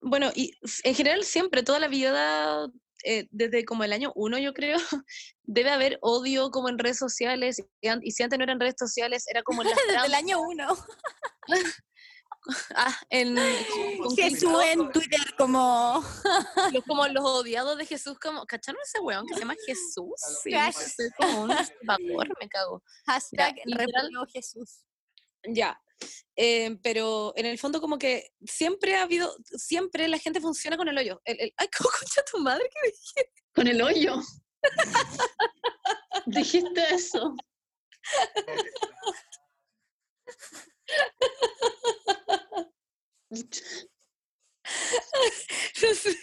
bueno, y en general siempre, toda la vida, eh, desde como el año uno, yo creo, debe haber odio como en redes sociales. Y, an- y si antes no eran redes sociales, era como en las Desde el año uno. ah, en, con Jesús en Twitter como... los, como los odiados de Jesús, como, ¿cacharon ese weón que se llama Jesús? Sí, Crash. soy como un vapor, me cago. Hashtag literal. Jesús. Ya. Eh, pero en el fondo como que siempre ha habido, siempre la gente funciona con el hoyo. El, el- ay, ¿cómo concha tu madre? que dije? Con el hoyo. Dijiste eso.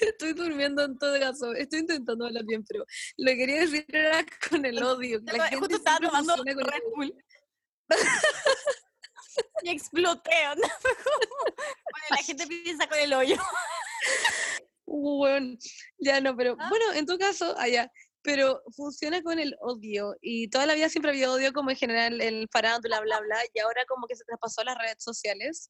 Estoy durmiendo en todo caso. Estoy intentando hablar bien, pero lo que quería decir era con el odio. que la gente Justo estaba siempre tomando Red. Bull. y exploté, como- Bueno, la gente piensa con el hoyo. Bueno, ya no, pero ¿Ah? bueno, en tu caso, allá, pero funciona con el odio y toda la vida siempre había odio como en general el farándula, bla, bla, y ahora como que se traspasó a las redes sociales.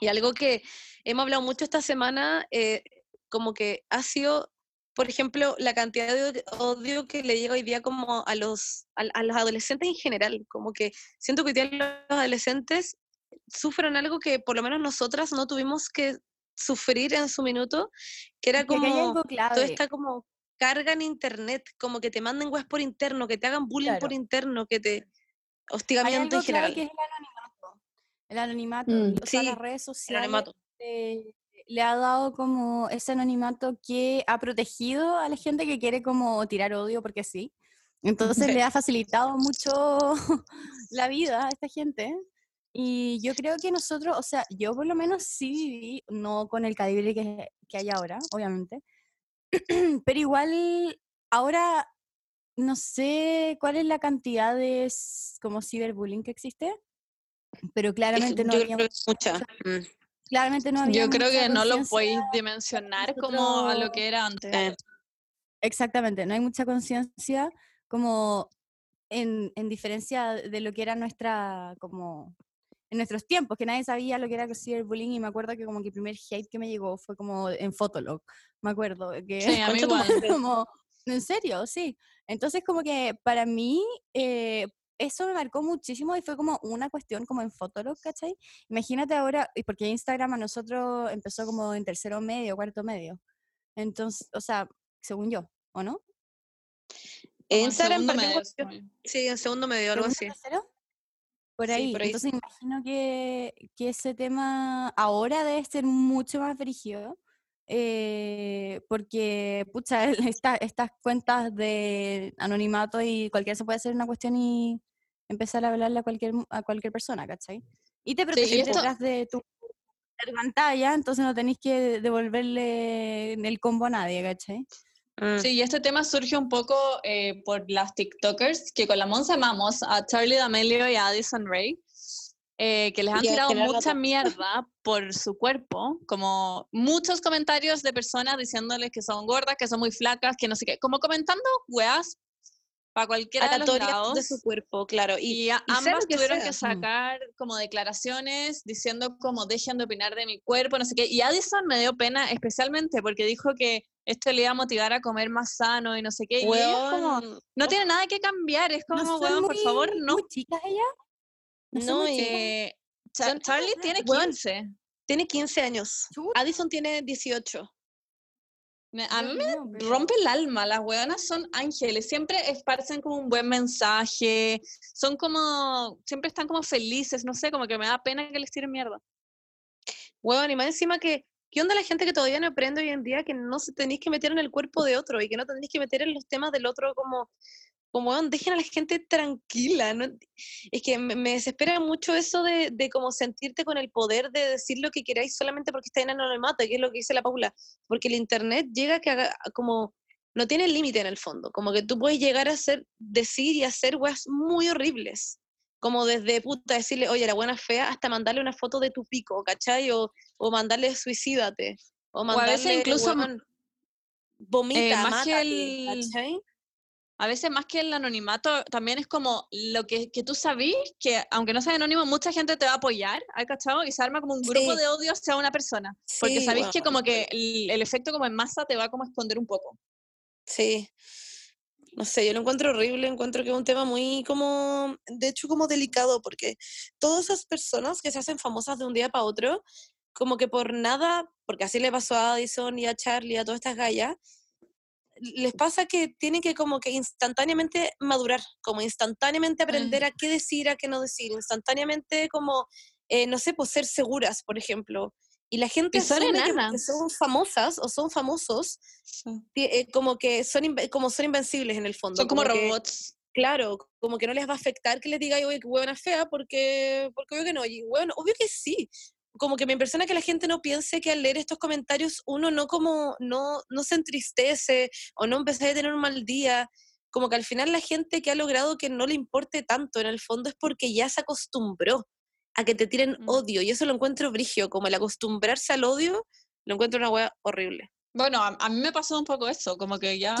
Y algo que hemos hablado mucho esta semana, eh, como que ha sido, por ejemplo, la cantidad de od- odio que le llega hoy día como a los, a, a los adolescentes en general, como que siento que hoy día los adolescentes sufren algo que por lo menos nosotras no tuvimos que sufrir en su minuto, que era como toda esta como carga en internet, como que te manden webs por interno, que te hagan bullying por interno, que te Hay hostigamiento algo en clave general. que es el anonimato. El anonimato. Mm, o sea, sí, las redes El sociales anonimato. eh, le ha dado como ese anonimato que ha protegido a la gente que quiere como tirar odio porque sí. Entonces le ha facilitado mucho la vida a esta gente. Y yo creo que nosotros, o sea, yo por lo menos sí viví, no con el calibre que, que hay ahora, obviamente, pero igual ahora no sé cuál es la cantidad de como ciberbullying que existe, pero claramente no había, es mucha. Claramente no había Yo creo que no lo podéis dimensionar como a lo que era antes. eh, Exactamente, no hay mucha conciencia como en, en diferencia de lo que era nuestra, como en nuestros tiempos, que nadie sabía lo que era el ciberbullying y me acuerdo que como que el primer hate que me llegó fue como en Fotolog, me acuerdo, que Sí, a mí igual. como, en serio, sí. Entonces como que para mí eh, eso me marcó muchísimo y fue como una cuestión como en Fotolog, ¿cachai? Imagínate ahora, y porque Instagram a nosotros empezó como en tercero medio, cuarto medio. Entonces, o sea, según yo, ¿o no? en Instagram segundo partió medio, cuestión- sí. En segundo medio, algo ¿Segundo, así. tercero? Por Sí, ahí. por ahí. Entonces imagino que, que ese tema ahora debe ser mucho más brígido. Eh, porque, pucha, esta- estas cuentas de anonimato y cualquiera se puede hacer una cuestión y empezar a hablarle a cualquier, a cualquier persona, ¿cachai? Y te proteges esto- detrás de tu, de tu pantalla, entonces no tenéis que devolverle el combo a nadie, ¿cachai? Mm, Sí, y este tema surge un poco eh, por las TikTokers, que con la Monza amamos a Charlie D'Amelio y a Addison Ray, eh, que les han Y tirado mucha mierda por su cuerpo, como muchos comentarios de personas diciéndoles que son gordas, que son muy flacas, que no sé qué, como comentando weas para cualquiera de los lados. de su cuerpo, claro. Y, Y, y ambas que tuvieron sea. que sacar como declaraciones diciendo como dejen de opinar de mi cuerpo, no sé qué. Y Addison me dio pena especialmente porque dijo que esto le iba a motivar a comer más sano y no sé qué. Y ella es como, no tiene nada que cambiar, es como, ¿No weón, por muy- favor, no. muy chicas ella? ¿No y-? Eh, Charlie tiene weón, 15. tiene 15 años. Addison tiene 18. Me- a mí me rompe el alma, las weonas son ángeles, siempre esparcen como un buen mensaje, son como, siempre están como felices, no sé, como que me da pena que les tiren mierda. Huevón, y más encima que, ¿qué onda la gente que todavía no aprende hoy en día que no se tenéis que meter en el cuerpo de otro y que no tenéis que meter en los temas del otro como, como weón, dejen a la gente tranquila, ¿no? Es que me, me desespera mucho eso de, de como sentirte con el poder de decir lo que queráis solamente porque está en anonimato, que es lo que dice la Paula, porque el internet llega a que haga como, no tiene límite en el fondo, como que tú puedes llegar a hacer, decir y hacer weas muy horribles como desde puta decirle, oye, la buena fea, hasta mandarle una foto de tu pico, ¿cachai? O, o mandarle suicídate. O a mandarle, veces incluso, weón, vomita, eh, más que mátate, el- ¿cachai? A veces más que el anonimato, también es como lo que, que tú sabís, que aunque no sea anónimo, mucha gente te va a apoyar, ¿hay cachado? Y se arma como un grupo Sí. de odio hacia una persona. Porque Sí, sabéis que weón, como que el, el efecto como en masa te va como a esconder un poco. Sí. No sé, yo lo encuentro horrible, encuentro que es un tema muy como, de hecho como delicado, porque todas esas personas que se hacen famosas de un día para otro, como que por nada, porque así le pasó a Addison y a Charlie, a todas estas gallas, les pasa que tienen que como que instantáneamente madurar, como instantáneamente aprender a qué decir, a qué no decir, instantáneamente como, eh, no sé, pues ser seguras, por ejemplo. Y la gente asume que enanas. son famosas o son famosos, eh, como que son como son invencibles en el fondo. Son como, que, robots. claro, como que no les va a afectar que les diga, oye, que huevona fea, porque, porque obvio que no. Y bueno, obvio que sí. Como que me impresiona que la gente no piense que al leer estos comentarios uno no como, no, no se entristece o no empieza a tener un mal día. Como que al final la gente que ha logrado que no le importe tanto en el fondo es porque ya se acostumbró a que te tiren Mm. odio. Y eso lo encuentro brigio, como el acostumbrarse al odio, lo encuentro una wea horrible. Bueno, a, a mí me pasó un poco eso, como que ya,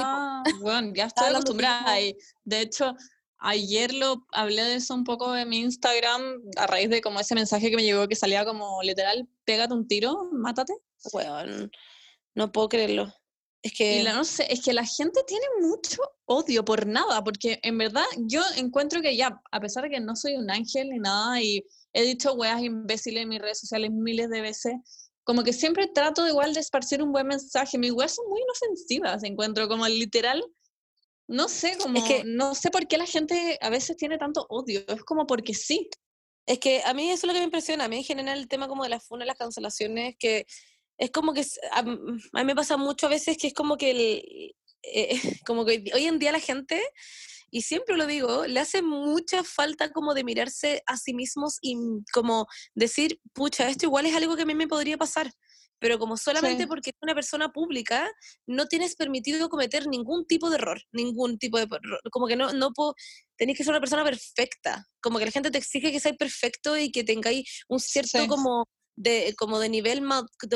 bueno, ya estoy acostumbrada. Y de hecho, ayer lo hablé de eso un poco en mi Instagram, a raíz de como ese mensaje que me llegó que salía como literal, pégate un tiro, mátate. No puedo creerlo. Es que Y la, no sé, es que la gente tiene mucho odio por nada, porque en verdad yo encuentro que ya, a pesar de que no soy un ángel ni nada, y he dicho weas imbéciles en mis redes sociales miles de veces, como que siempre trato de igual de esparcir un buen mensaje. Mis weas son muy inofensivas, encuentro como literal, no sé, como, que- no sé por qué la gente a veces tiene tanto odio, es como porque sí. Es que a mí eso es lo que me impresiona, a mí en general el tema como de las funas, las cancelaciones, que es como que s- a, mí me pasa mucho a veces que es como que el, eh, como que hoy en día la gente, y siempre lo digo, le hace mucha falta como de mirarse a sí mismos y m- como decir, pucha, esto igual es algo que a mí me podría pasar. Pero como solamente Sí. porque eres una persona pública, no tienes permitido cometer ningún tipo de error, ningún tipo de error. Como que no, no puedo, tenés que ser una persona perfecta. Como que la gente te exige que seas perfecto y que tengáis un cierto Sí. como de, como de nivel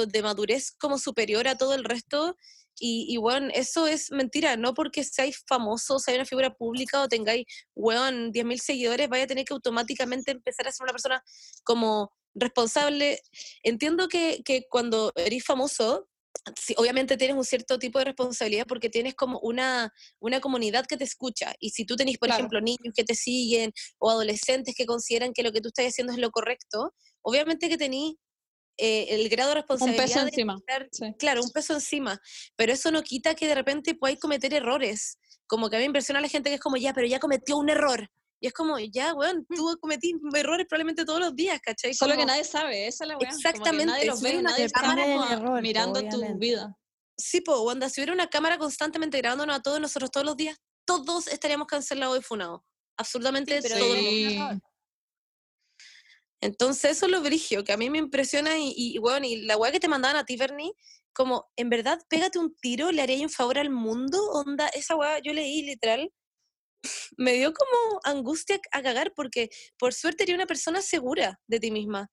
de madurez como superior a todo el resto. Y, y bueno, eso es mentira, no porque seáis famosos, seáis una figura pública o tengáis, weón, 10.000 seguidores, vaya a tener que automáticamente empezar a ser una persona como responsable. Entiendo que, que cuando eres famoso, sí, obviamente tienes un cierto tipo de responsabilidad porque tienes como una, una comunidad que te escucha. Y si tú tenés, por Claro. ejemplo, niños que te siguen o adolescentes que consideran que lo que tú estás haciendo es lo correcto, obviamente que tenés eh, el grado de Un responsabilidad. peso de encima. estar- Sí. Claro, un peso encima. Pero eso no quita que de repente podáis cometer errores. Como que a mí me impresiona a la gente que es como, ya, pero ya cometió un error. Y es como, ya, weón, tú cometís errores probablemente todos los días, ¿cachai? Solo que nadie sabe, esa es la wea. Exactamente, nadie los ve, nadie está error, mirando tu vida. Sí, po, Wanda, si hubiera una cámara constantemente grabándonos a todos nosotros todos los días, todos estaríamos cancelados y funados. Absolutamente pero todos. Sí. Entonces, eso es lo brigio, que a mí me impresiona y, y, bueno, y la weá que te mandaban a ti, Bernie, como, en verdad, pégate un tiro, le haría un favor al mundo, onda, esa weá, yo leí literal, me dio como angustia a cagar, porque por suerte eres una persona segura de ti misma.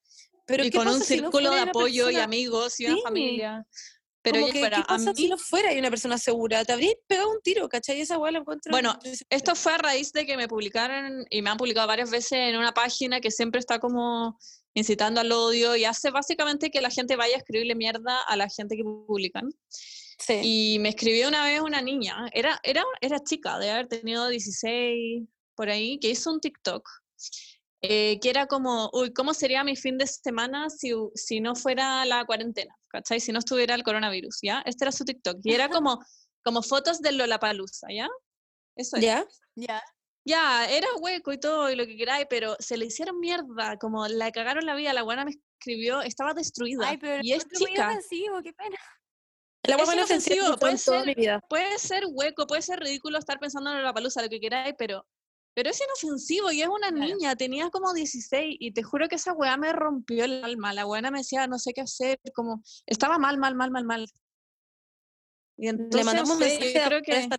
Pero y ¿qué con un si círculo fuera de apoyo y amigos y una Sí. familia. Pero como que, ¿qué a mí, si no fuera una persona segura? Te habrías pegado un tiro, ¿cachai? Esa weá la encuentro... Bueno, esto fue a raíz de que me publicaron y me han publicado varias veces en una página que siempre está como incitando al odio y hace básicamente que la gente vaya a escribirle mierda a la gente que publican. Sí. Y me escribió una vez una niña, era, era, era chica, de haber tenido 16 por ahí, que hizo un TikTok. eh, que era como, uy, ¿cómo sería mi fin de semana si, si no fuera la cuarentena? ¿Cachai? Si no estuviera el coronavirus, ¿ya? Este era su TikTok. Y era como, como fotos de Lollapalooza, ¿ya? Eso ¿Ya? Ya. Ya, era hueco y todo y lo que queráis, pero se le hicieron mierda, como la cagaron la vida, la buena me escribió, estaba destruida. Ay, pero y es chica. ofensivo, qué pena. La Es hueá inofensiva inofensivo, puede ser-. Puede hueco, puede ser ridículo estar pensando en la palusa, lo que queráis, pero, pero es inofensivo y es una Claro. niña, tenía como 16 y te juro que esa weá me rompió el alma. La buena me decía, no sé qué hacer, como estaba mal, mal, mal, mal, mal. Y entonces, Le mandamos un sé, mensaje creo que,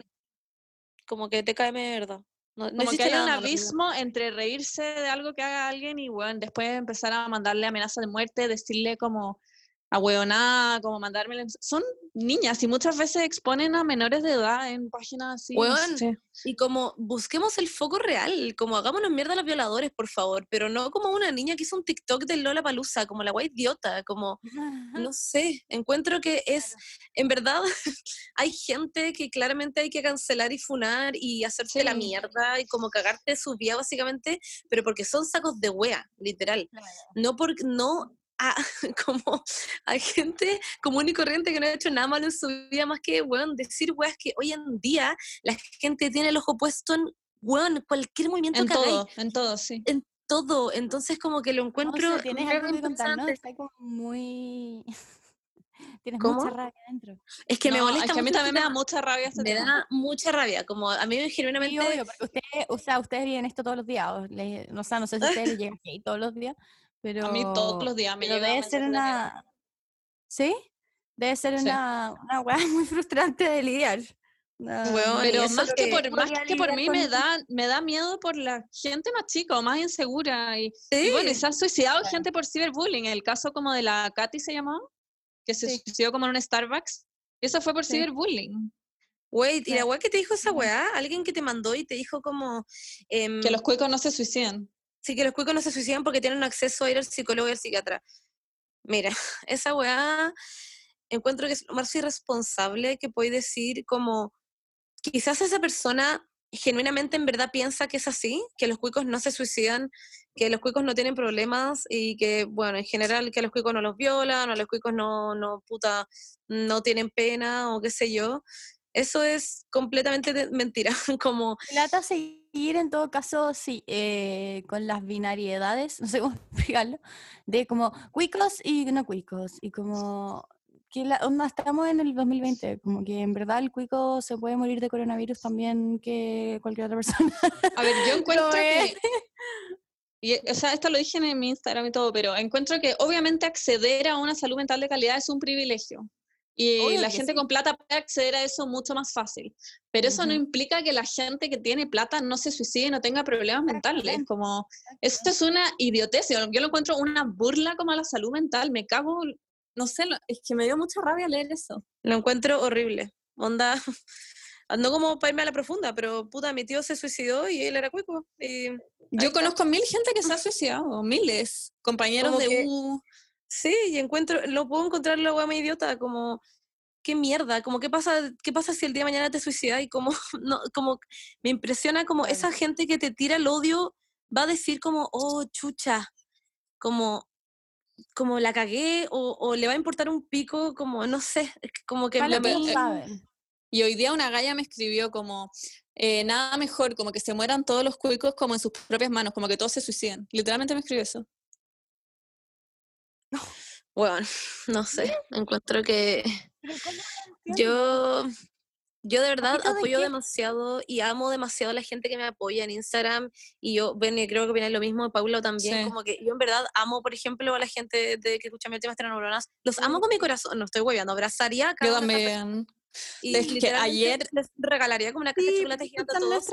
como que te cae de verdad. No, no como que hay un nada abismo entre reírse de algo que haga alguien y bueno, después empezar a mandarle amenazas de muerte, decirle como a como mandarme son niñas y muchas veces exponen a menores de edad en páginas así. no Weón, sé. Y como busquemos el foco real, como hagámonos mierda a los violadores, por favor, pero no como una niña que hizo un TikTok del Lola Palusa, como la guay idiota, como, no sé, encuentro que es, en verdad, hay gente que claramente hay que cancelar y funar y hacerse la Sí. mierda y como cagarte de su vida básicamente, pero porque son sacos de wea, literal. No porque, no, a- como hay gente común y corriente que no ha hecho nada malo en su vida más que, weón, decir weas que hoy en día la gente tiene el ojo puesto en, weón, cualquier movimiento En que todo, en todo, sí. todo. Entonces como que lo No, encuentro... si tienes mega algo que contarnos, interesante. está como muy... Tienes ¿Cómo? mucha rabia adentro. Es que me No, molesta es que a mí mucho también me este da mucha rabia este Me tema. da mucha rabia, como a mí Sí, genuinamente... obvio, porque ustedes, o sea, ustedes viven esto todos los días. O, les- no, sé, no sé si a ustedes les llega todos los días, pero... A mí todos los días me pero llega debe ser una... ¿Sí? Debe ser Sí. una, una weá muy frustrante de lidiar. Weón, y Pero más que lo por, más que por mí me da, me da miedo por la gente más chica o más insegura. Y, Sí. y bueno, y se han suicidado Claro. gente por ciberbullying. El caso como de la Katy se llamaba, que se Sí. suicidó como en un Starbucks. Eso fue por Sí. ciberbullying. Wait, ¿y la Claro. weá que te dijo esa weá? Alguien que te mandó y te dijo como... em, Que los cuicos no se suicidan. Sí, que los cuicos no se suicidan porque tienen acceso a ir al psicólogo y al psiquiatra. Mira, esa weá encuentro que es lo más irresponsable que puedes decir como quizás esa persona genuinamente en verdad piensa que es así, que los cuicos no se suicidan, que los cuicos no tienen problemas y que, bueno, en general que a los cuicos no los violan, o a los cuicos no, no, puta, no tienen pena o qué sé yo. Eso es completamente mentira, como Lata seguir en todo caso, sí, eh, con las binariedades, no sé cómo explicarlo, de como cuicos y no cuicos, y como que la onda, estamos en el 2020, como que en verdad el cuico se puede morir de coronavirus también que cualquier otra persona. A ver, yo encuentro que... Y, o sea, esto lo dije en mi Instagram y todo, pero encuentro que obviamente acceder a una salud mental de calidad es un privilegio. Y Obvio la gente sí. con plata puede acceder a eso mucho más fácil. Pero eso no Ujú. implica que la gente que tiene plata no se suicide y no tenga problemas mentales. Como, esto es una idiotez. Yo lo encuentro una burla como a la salud mental. Me cago, no sé, es que me dio mucha rabia leer eso. Lo encuentro horrible. Onda, no como para irme a la profunda, pero puta, mi tío se suicidó y él era cuico. Y Yo conozco mil gente que se ha suicidado, miles, compañeros Como de que- U. sí, y encuentro, lo puedo encontrar la wea más idiota, como, qué mierda, como qué pasa, qué pasa si el día de mañana te suicidas y como, no, como, me impresiona como Claro. esa gente que te tira el odio va a decir como, oh, chucha, como, como la cagué, o, o le va a importar un pico, como, no sé, como que todos mí- eh. Y hoy día una galla me escribió como, eh, nada mejor, como que se mueran todos los cuicos como en sus propias manos, como que todos se suiciden. Literalmente me escribió eso. Bueno, no sé, encuentro que yo, yo de verdad ¿Poquito de apoyo qué? demasiado y amo demasiado a la gente que me apoya en Instagram y yo, Ben, y creo que opináis lo mismo, Paula también, Sí. como que yo en verdad amo, por ejemplo, a la gente de que escucha mi últimas neuronas, los amo con mi corazón, no estoy hueveando, abrazaría a cada Yo de también. y Es que ayer- les regalaría como una caja de Sí, chocolate gigante a todos.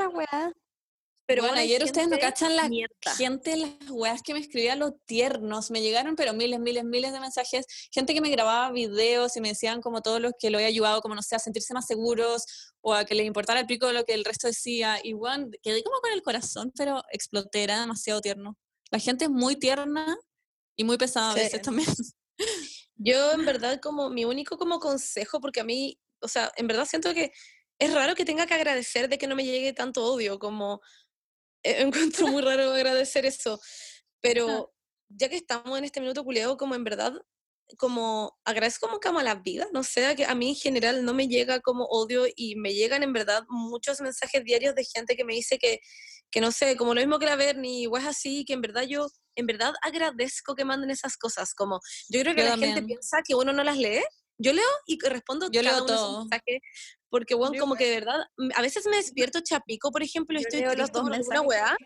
Pero bueno, ayer ustedes no cachan la mierda. gente, las weas que me escribía, los tiernos. Me llegaron, pero miles, miles, miles de mensajes. Gente que me grababa videos y me decían como todos los que lo había ayudado, como no sé, a sentirse más seguros o a que les importara el pico lo que el resto decía. Y bueno, quedé como con el corazón, pero exploté, era demasiado tierno. La gente es muy tierna y muy pesada a Sí. veces también. Yo en verdad como mi único como consejo, porque a mí, o sea, en verdad siento que es raro que tenga que agradecer de que no me llegue tanto odio, como encuentro muy raro agradecer eso, pero ya que estamos en este minuto culiado, como en verdad, como agradezco como a la vida, no sé, que a mí en general no me llega como odio y me llegan en verdad muchos mensajes diarios de gente que me dice que, que no sé, como lo mismo que la Bernie, o es así, que en verdad yo, en verdad agradezco que manden esas cosas, como yo creo que la gente piensa que uno no las lee, yo leo y respondo yo leo todo. mensajes, porque bueno, como que de verdad, a veces me despierto chapico, por ejemplo, estoy triste por alguna weá,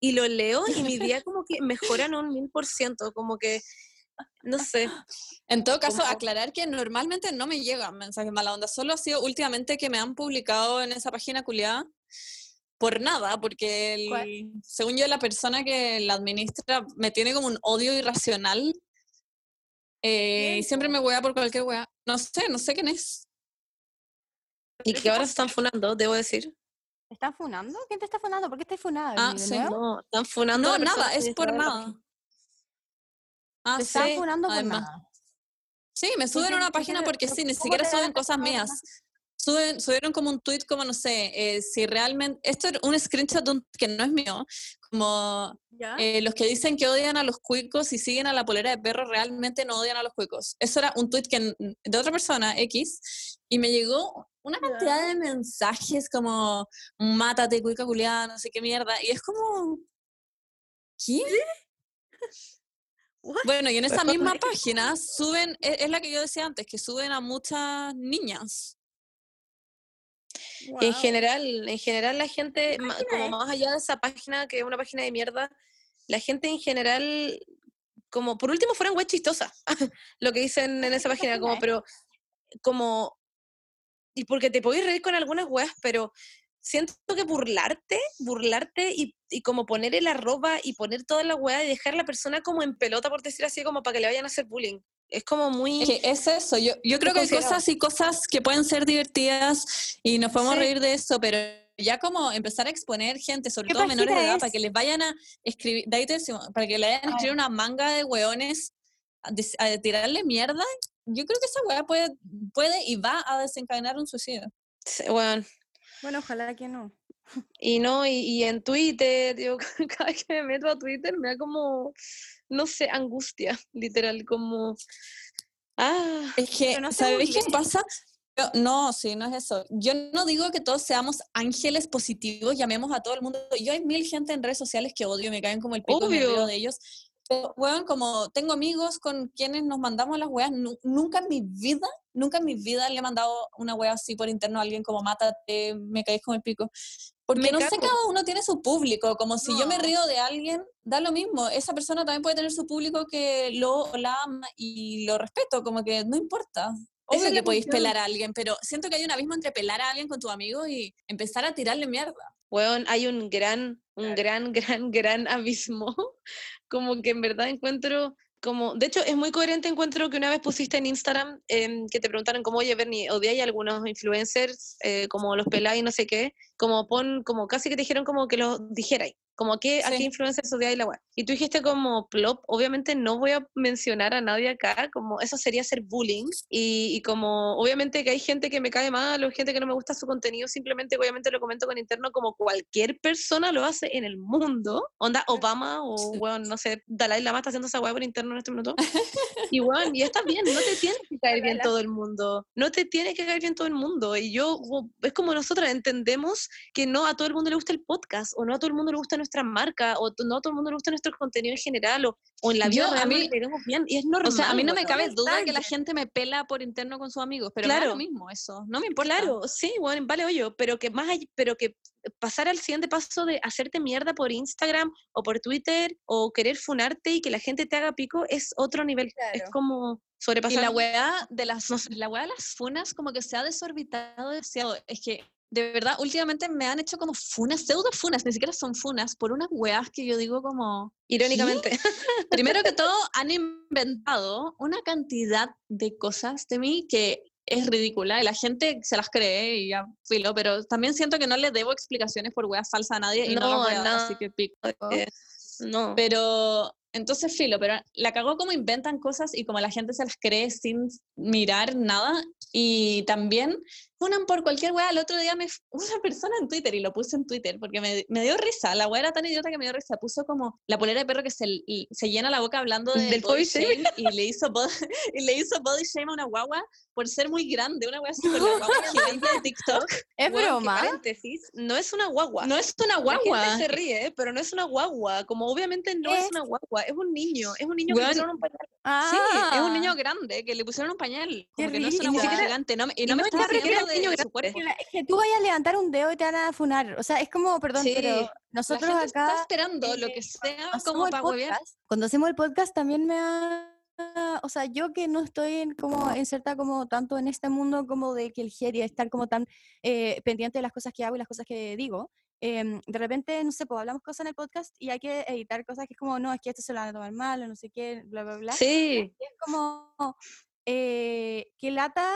y lo leo y mi día como que mejoran un mil por ciento, como que no sé. En todo caso, aclarar que normalmente no me llegan mensajes mala onda, solo ha sido últimamente que me han publicado en esa página culiada por nada, porque según yo la persona que la administra me tiene como un odio irracional eh, y siempre me hueá por cualquier hueá. No sé, no sé quién es. Y que ahora se están funando, debo decir. ¿Están funando? ¿Quién te está funando? ¿Por qué estás funando? Ah, sí. No, están funando. No, nada, es por nada. Ah, Te están funando por nada. Sí, me suben a una página porque sí, ni siquiera suben cosas mías. Suben, subieron como un tweet como, no sé, eh, si realmente, esto es un screenshot que no es mío, como eh, los que dicen que odian a los cuicos y siguen a la polera de perro realmente no odian a los cuicos. Eso era un tweet que, de otra persona, X, y me llegó una cantidad de mensajes como, mátate, cuica culiada, no sé qué mierda, y es como, ¿qué? Bueno, y en esa misma página suben, e, es, la que yo decía antes, que suben a muchas niñas. En general, en general la gente, como más allá de esa página, que es una página de mierda, la gente en general, como por último fueran web chistosas, lo que dicen en esa página, como, pero como, y porque te podéis reír con algunas webs, pero siento que burlarte, burlarte y, y, como poner el arroba y poner toda la weá y dejar a la persona como en pelota, por decir así, como para que le vayan a hacer bullying. Es como muy... Es, eso, yo, yo creo que hay cosas y cosas que pueden ser divertidas y nos podemos reír de eso, pero ya como empezar a exponer gente, sobre todo menores de edad, para que les vayan a escribir, para que le vayan a escribir una manga de weones a, tirarle mierda, yo creo que esa weá puede, puede y va a desencadenar un suicidio. bueno, bueno, ojalá que no. Y no, y, en Twitter, yo cada vez que me meto a Twitter me da como, no sé, angustia, literal, como... Ah, es que, ¿sabéis qué pasa? no, sí, no es eso. Yo no digo que todos seamos ángeles positivos, llamemos a todo el mundo. Yo hay mil gente en redes sociales que odio, me caen como el pico de ellos. Pero, bueno, como tengo amigos con quienes nos mandamos las weas, nunca en mi vida, nunca en mi vida le he mandado una wea así por interno a alguien como mátate, me caes con el pico. Porque no sé, cada uno tiene su público, como si yo me río de alguien, da lo mismo, esa persona también puede tener su público que lo la ama y lo respeto, como que no importa. Obvio que podéis pelar a alguien, pero siento que hay un abismo entre pelar a alguien con tu amigo y empezar a tirarle mierda. Weón, hay un gran, un gran, gran, gran abismo como que en verdad encuentro como, de hecho, es muy coherente encuentro que una vez pusiste en Instagram em, que te preguntaron como, oye, Bernie, hay algunos influencers eh, como los peláis, no sé qué, como pon, como casi que te dijeron como que lo dijerais como que a qué influencers odiáis la web. Y tú dijiste como plop, obviamente no voy a mencionar a nadie acá, como eso sería ser bullying. Y, y, como obviamente que hay gente que me cae mal o gente que no me gusta su contenido, simplemente obviamente lo comento con interno como cualquier persona lo hace en el mundo. Onda Obama o, bueno, no sé, Dalai Lama está haciendo esa web por interno en este minuto. y bueno, y está bien, no te tiene que caer bien todo el mundo. No te tiene que caer bien todo el mundo. Y yo, es como nosotras entendemos que no a todo el mundo le gusta el podcast o no a todo el mundo le gusta nuestro nuestra marca o no todo el mundo le gusta nuestro contenido en general o, o en la vida a mí, bien y es normal. O sea, a mí no me cabe duda que la gente me pela por interno con sus amigos, pero claro. lo mismo eso, no me importa. Claro, sí, bueno, vale oye, pero que más hay, pero que pasar al siguiente paso de hacerte mierda por Instagram o por Twitter o querer funarte y que la gente te haga pico es otro nivel. Es como sobrepasar. Y la weá de las, la weá de las funas como que se ha desorbitado demasiado. Es que de verdad, últimamente me han hecho como funas, pseudo funas, ni siquiera son funas, por unas weas que yo digo como... Irónicamente. Primero que todo, han inventado una cantidad de cosas de mí que es ridícula y la gente se las cree y ya filo, pero también siento que no le debo explicaciones por weas falsas a nadie y no, no lo así que pico. No. Pero entonces filo, pero la cagó como inventan cosas y como la gente se las cree sin mirar nada y también funan por cualquier weá. El otro día me una persona en Twitter, y lo puse en Twitter, porque me, me dio risa. La weá era tan idiota que me dio risa. Puso como la polera de perro que se, se llena la boca hablando de Del body shame. shame y le hizo body, y le hizo body shame a una guagua por ser muy grande. Una weá la guagua gigante de TikTok. Es que broma. paréntesis, no es una guagua. No es una La guagua. gente se ríe, pero no es una guagua. Como obviamente no es, Es- una guagua, es un niño. Es un niño que Weón, le pusieron un pañal. Sí, es un Ah. niño grande que le pusieron un pañal. Como que no es una guagua gigante. No, y no, Y me no riendo de, su cuerpo. La- es que tú vayas a levantar un dedo y te van a funar. O sea, es como, perdón, Sí, pero La nosotros gente está acá, esperando lo eh, que sea hacemos como el para podcast, cuando hacemos el podcast también me ha... O sea, yo que no estoy en, como inserta como tanto en este mundo como de que el y estar como tan eh, pendiente de las cosas que hago y las cosas que digo, em, de repente, no sé, pues hablamos cosas en el podcast y hay que editar cosas que es como, no, es que esto se lo van a tomar mal o no sé qué, bla, bla, bla. Sí, Y es como eh, que lata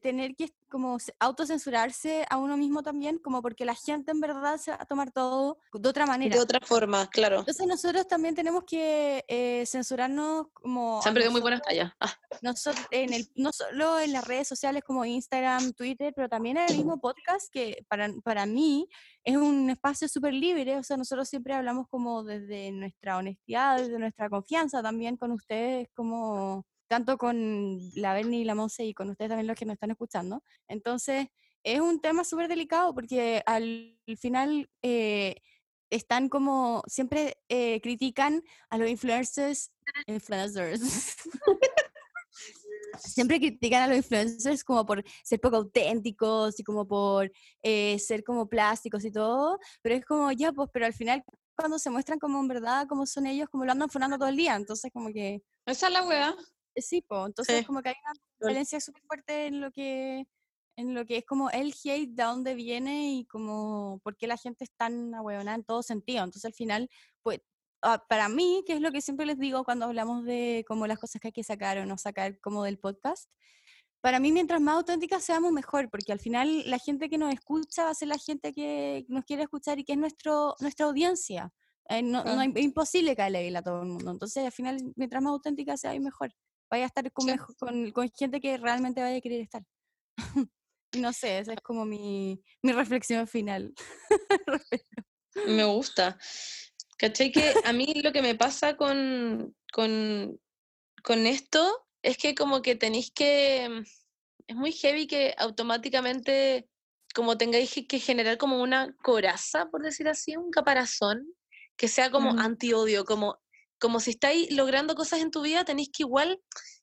tener que como se- autocensurarse a uno mismo también, como porque la gente en verdad se va a tomar todo de otra manera. de otra forma, claro. Entonces nosotros también tenemos que eh, censurarnos como... Se han perdido muy buenas tallas. Ah, nosotros en el, no solo en las redes sociales como Instagram, Twitter, pero también en el mismo podcast que para, para mí es un espacio súper libre, o sea, nosotros siempre hablamos como desde nuestra honestidad, desde nuestra confianza también con ustedes, como tanto con la Berni y la Monse y con ustedes también los que nos están escuchando. Entonces, es un tema súper delicado porque al final eh, están como, siempre eh, critican a los influencers, influencers. Siempre critican a los influencers como por ser poco auténticos y como por eh, ser como plásticos y todo, pero es como ya, pues, pero al final cuando se muestran como en verdad como son ellos, como lo andan funando todo el día, entonces como que Esa es la weá. Sí, pues, entonces Sí. como que hay una diferencia súper fuerte en lo que en lo que es como el hate, de dónde viene y como por qué la gente es tan ahueonada en todo sentido. Entonces al final, pues, ah, para mí, que es lo que siempre les digo cuando hablamos de como las cosas que hay que sacar o no sacar como del podcast, para mí mientras más auténticas seamos mejor, porque al final la gente que nos escucha va a ser la gente que nos quiere escuchar y que es nuestro, nuestra audiencia. Eh, no, no es imposible caerle a todo el mundo. Entonces, al final, mientras más auténtica sea, mejor. Vaya a estar con, Sí. con, con gente que realmente vaya a querer estar. No sé, esa es como mi, mi reflexión final. me gusta. ¿Cachai? Que a mí lo que me pasa con, con, con esto es que como que tenéis que... mm, Es muy heavy que automáticamente como tengáis que- generar como una coraza, por decir así, un caparazón, que sea como Ujú. anti-odio, como, como si estáis logrando cosas en tu vida, tenéis que igual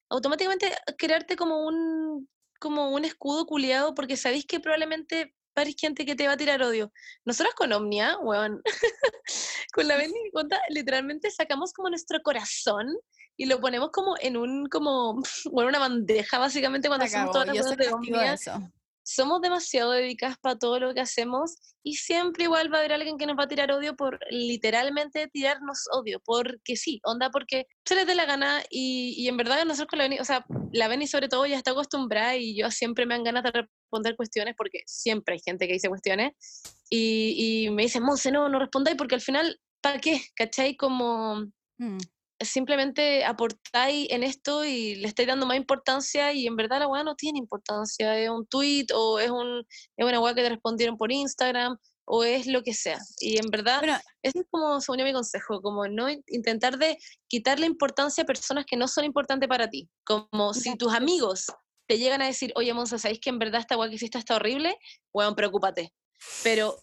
automáticamente crearte como un, como un escudo culiado, porque sabéis que probablemente hay gente que te va a tirar odio. Nosotros con Omnia, weón, con la cuenta, literalmente sacamos como nuestro corazón y lo ponemos como en un, como, bueno, una bandeja básicamente cuando hacemos todas las cosas de Omnia. eso. Somos demasiado dedicadas para todo lo que hacemos y siempre igual va a haber alguien que nos va a tirar odio por literalmente tirarnos odio, porque sí, onda, porque se les dé la gana y, y en verdad nosotros con la Beni, o sea, la Beni sobre todo ya está acostumbrada y yo siempre me dan ganas de responder cuestiones porque siempre hay gente que dice cuestiones y, y me dicen, Monse, no, no respondáis porque al final, ¿para qué? ¿Cachai? Como Mm. Simplemente aportáis en esto y le estáis dando más importancia y en verdad la weá no tiene importancia, es un tweet o es, un, es una weá que te respondieron por Instagram o es lo que sea. Y en verdad, Bueno, ese es como, según yo, mi consejo, como no in- intentar de quitarle importancia a personas que no son importantes para ti. Como si tus amigos te llegan a decir, oye, Monza, ¿sabéis que en verdad esta weá que hiciste está horrible? Weón, preocúpate. Pero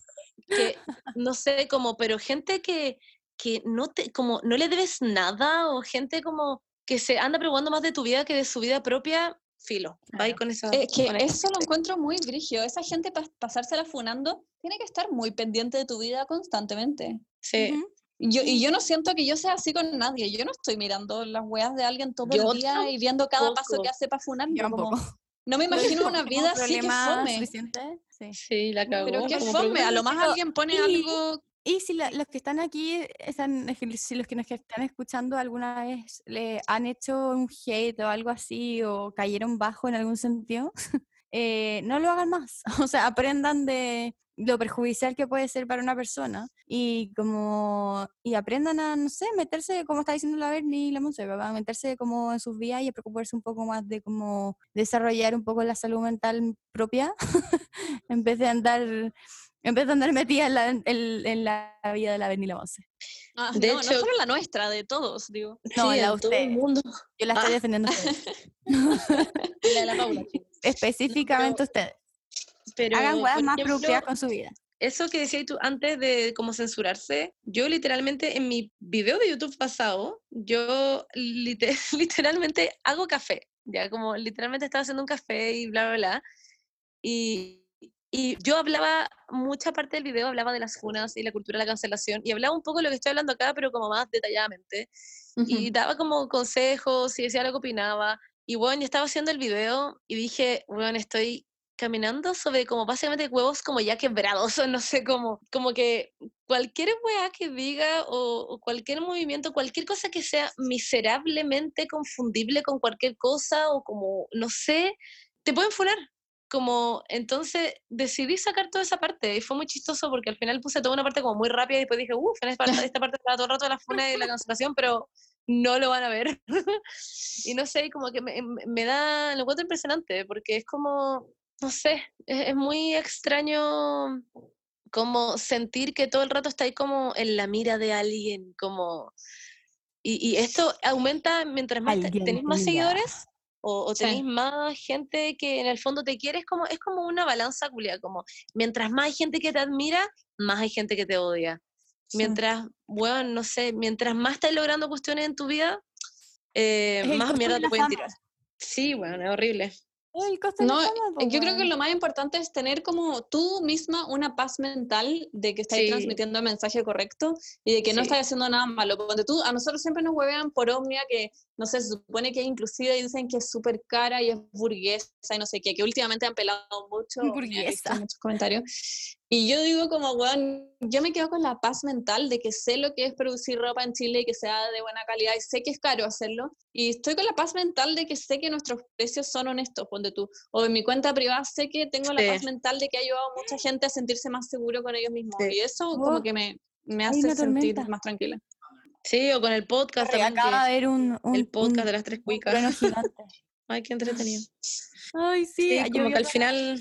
que, no sé, como, pero gente que, que no te, como, no le debes nada, o gente como que se anda preocupando más de tu vida que de su vida propia, filo. Va Claro. con esa. Es que con eso lo gente. encuentro muy brigio. Esa gente para pasársela funando tiene que estar muy pendiente de tu vida constantemente. Sí. Yo, y yo no siento que yo sea así con nadie. Yo no estoy mirando las weas de alguien todo Yo el día y viendo cada paso que hace para funarlo. Yo como- tampoco. no me imagino una vida así que fome. suficiente, sí. Sí, la cagó. Pero qué como fome. A lo más alguien pone y- algo. Y si la- los que están aquí, están, si los que nos están escuchando alguna vez le han hecho un hate o algo así o cayeron bajo en algún sentido, eh, no lo hagan más. O sea, aprendan de lo perjudicial que puede ser para una persona y como y aprendan a, no sé, meterse, como está diciendo la Bernie y la Monse, a meterse como en sus vidas y a preocuparse un poco más de cómo desarrollar un poco la salud mental propia en vez de andar en vez de andar metida en la, en, la vida de la la Monse. Ah, de no, hecho, no solo la nuestra, de todos, digo. No, la de todo el mundo. Yo la estoy ah. defendiendo la de la Paula. Específicamente ustedes. Pero, Hagan weas más propias con su vida. Eso que decías tú antes de cómo censurarse, yo literalmente en mi video de YouTube pasado, yo literalmente hago café, ya como literalmente estaba haciendo un café y bla, bla, bla. Y, y yo hablaba, mucha parte del video hablaba de las funas y la cultura de la cancelación, y hablaba un poco de lo que estoy hablando acá, pero como más detalladamente. Y daba como consejos y decía lo que opinaba. Y bueno, yo estaba haciendo el video y dije, bueno, estoy caminando sobre como básicamente huevos como ya quebrados, o no sé, como, como que cualquier weá que diga o, cualquier movimiento, cualquier cosa que sea miserablemente confundible con cualquier cosa o como, no sé, te pueden funar. Como, entonces decidí sacar toda esa parte y fue muy chistoso porque al final puse toda una parte como muy rápida y después dije, uff, en esta parte, esta parte todo el rato de la funa y la cancelación, pero no lo van a ver. y no sé, como que me, me da, lo encuentro impresionante porque es como, no sé, es, muy extraño como sentir que todo el rato está ahí como en la mira de alguien, como... Y, esto aumenta mientras más tenéis más seguidores o, tenéis más gente que en el fondo te quiere, es como, es como una balanza culia, como mientras más hay gente que te admira, más hay gente que te odia. Mientras, bueno, no sé, mientras más estás logrando cuestiones en tu vida, eh, más mierda te pueden tirar. Sí, bueno, es horrible no, yo creo que lo más importante es tener como tú misma una paz mental de que estás transmitiendo el mensaje correcto y de que no estás haciendo nada malo. Porque tú, a nosotros siempre nos huevean por Omnia que, no sé, se supone que es inclusive y dicen que es súper cara y es burguesa y no sé qué, que últimamente han pelado mucho. Burguesa. Muchos comentarios. Y yo digo como, weón, yo me quedo con la paz mental de que sé lo que es producir ropa en Chile y que sea de buena calidad y sé que es caro hacerlo. Y estoy con la paz mental de que sé que nuestros precios son honestos, ponte tú. O en mi cuenta privada sé que tengo la paz mental de que ha ayudado a mucha gente a sentirse más seguro con ellos mismos. Y eso como que me, me hace sentir más tranquila. Sí, o con el podcast también. Acaba de ver un, El podcast de las tres cuicas. Ay, qué entretenido. Ay, sí. sí como que al final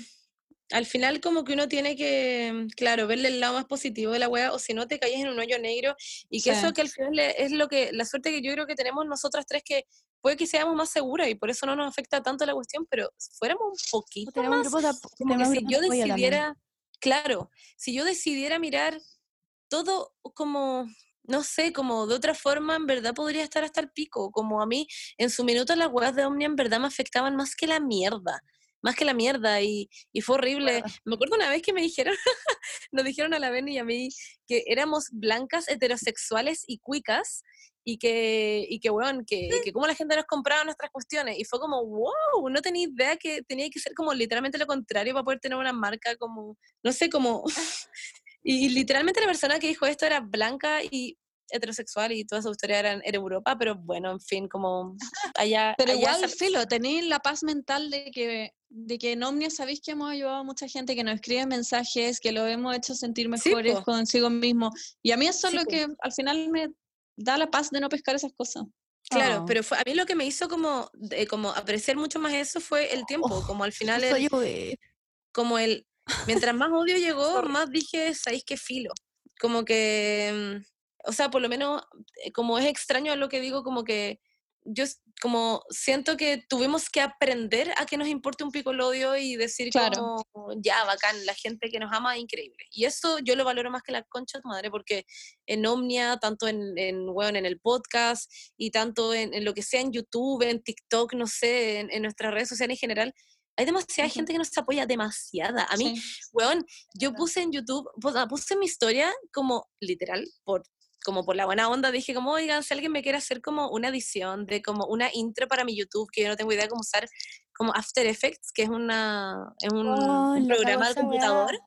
al final como que uno tiene que, claro, verle el lado más positivo de la wea, o si no te caes en un hoyo negro, y que eso que al final es lo que, la suerte que yo creo que tenemos nosotras tres, que puede que seamos más seguras y por eso no nos afecta tanto la cuestión, pero si fuéramos un poquito más, como que si yo decidiera, claro, si yo decidiera mirar todo como no sé, como de otra forma, en verdad podría estar hasta el pico. Como a mí, en su minuto las weas de Omnia en verdad me afectaban más que la mierda más que la mierda y, y fue horrible. Me acuerdo una vez que me dijeron, nos dijeron a la Benny y a mí que éramos blancas, heterosexuales y cuicas y que, y que bueno, que, que como la gente nos compraba nuestras cuestiones y fue como, wow, no tenía idea que tenía que ser como literalmente lo contrario para poder tener una marca como, no sé, como... y literalmente la persona que dijo esto era blanca y heterosexual y toda su historia era en, Europa, pero bueno, en fin, como allá... Pero igual, filo, tenéis la paz mental de que, de que en Omnia sabéis que hemos ayudado a mucha gente, que nos escribe mensajes, que lo hemos hecho sentir mejores consigo mismo. Y a mí eso es lo que al final me da la paz de no pescar esas cosas. Claro, ah. pero fue, a mí lo que me hizo como, como apreciar mucho más eso fue el tiempo, oh, como al final... El, como el... Mientras más odio llegó, más dije, ¿sabéis qué filo? Como que mm, o sea, por lo menos, eh, como es extraño lo que digo, como que yo como siento que tuvimos que aprender a que nos importe un pico el odio y decir claro. como, ya, bacán, la gente que nos ama es increíble. Y eso yo lo valoro más que la concha de tu madre, porque en Omnia, tanto en, en, bueno, en el podcast y tanto en, lo que sea en YouTube, en TikTok, no sé, en, nuestras redes sociales en general, hay demasiada gente que nos apoya demasiada. A mí, weón, yo puse en YouTube, puse mi historia como literal por como por la buena onda, dije como, oigan, si alguien me quiere hacer como una edición de como una intro para mi YouTube, que yo no tengo idea de cómo usar como After Effects, que es, una, es un, oh, programa de computador.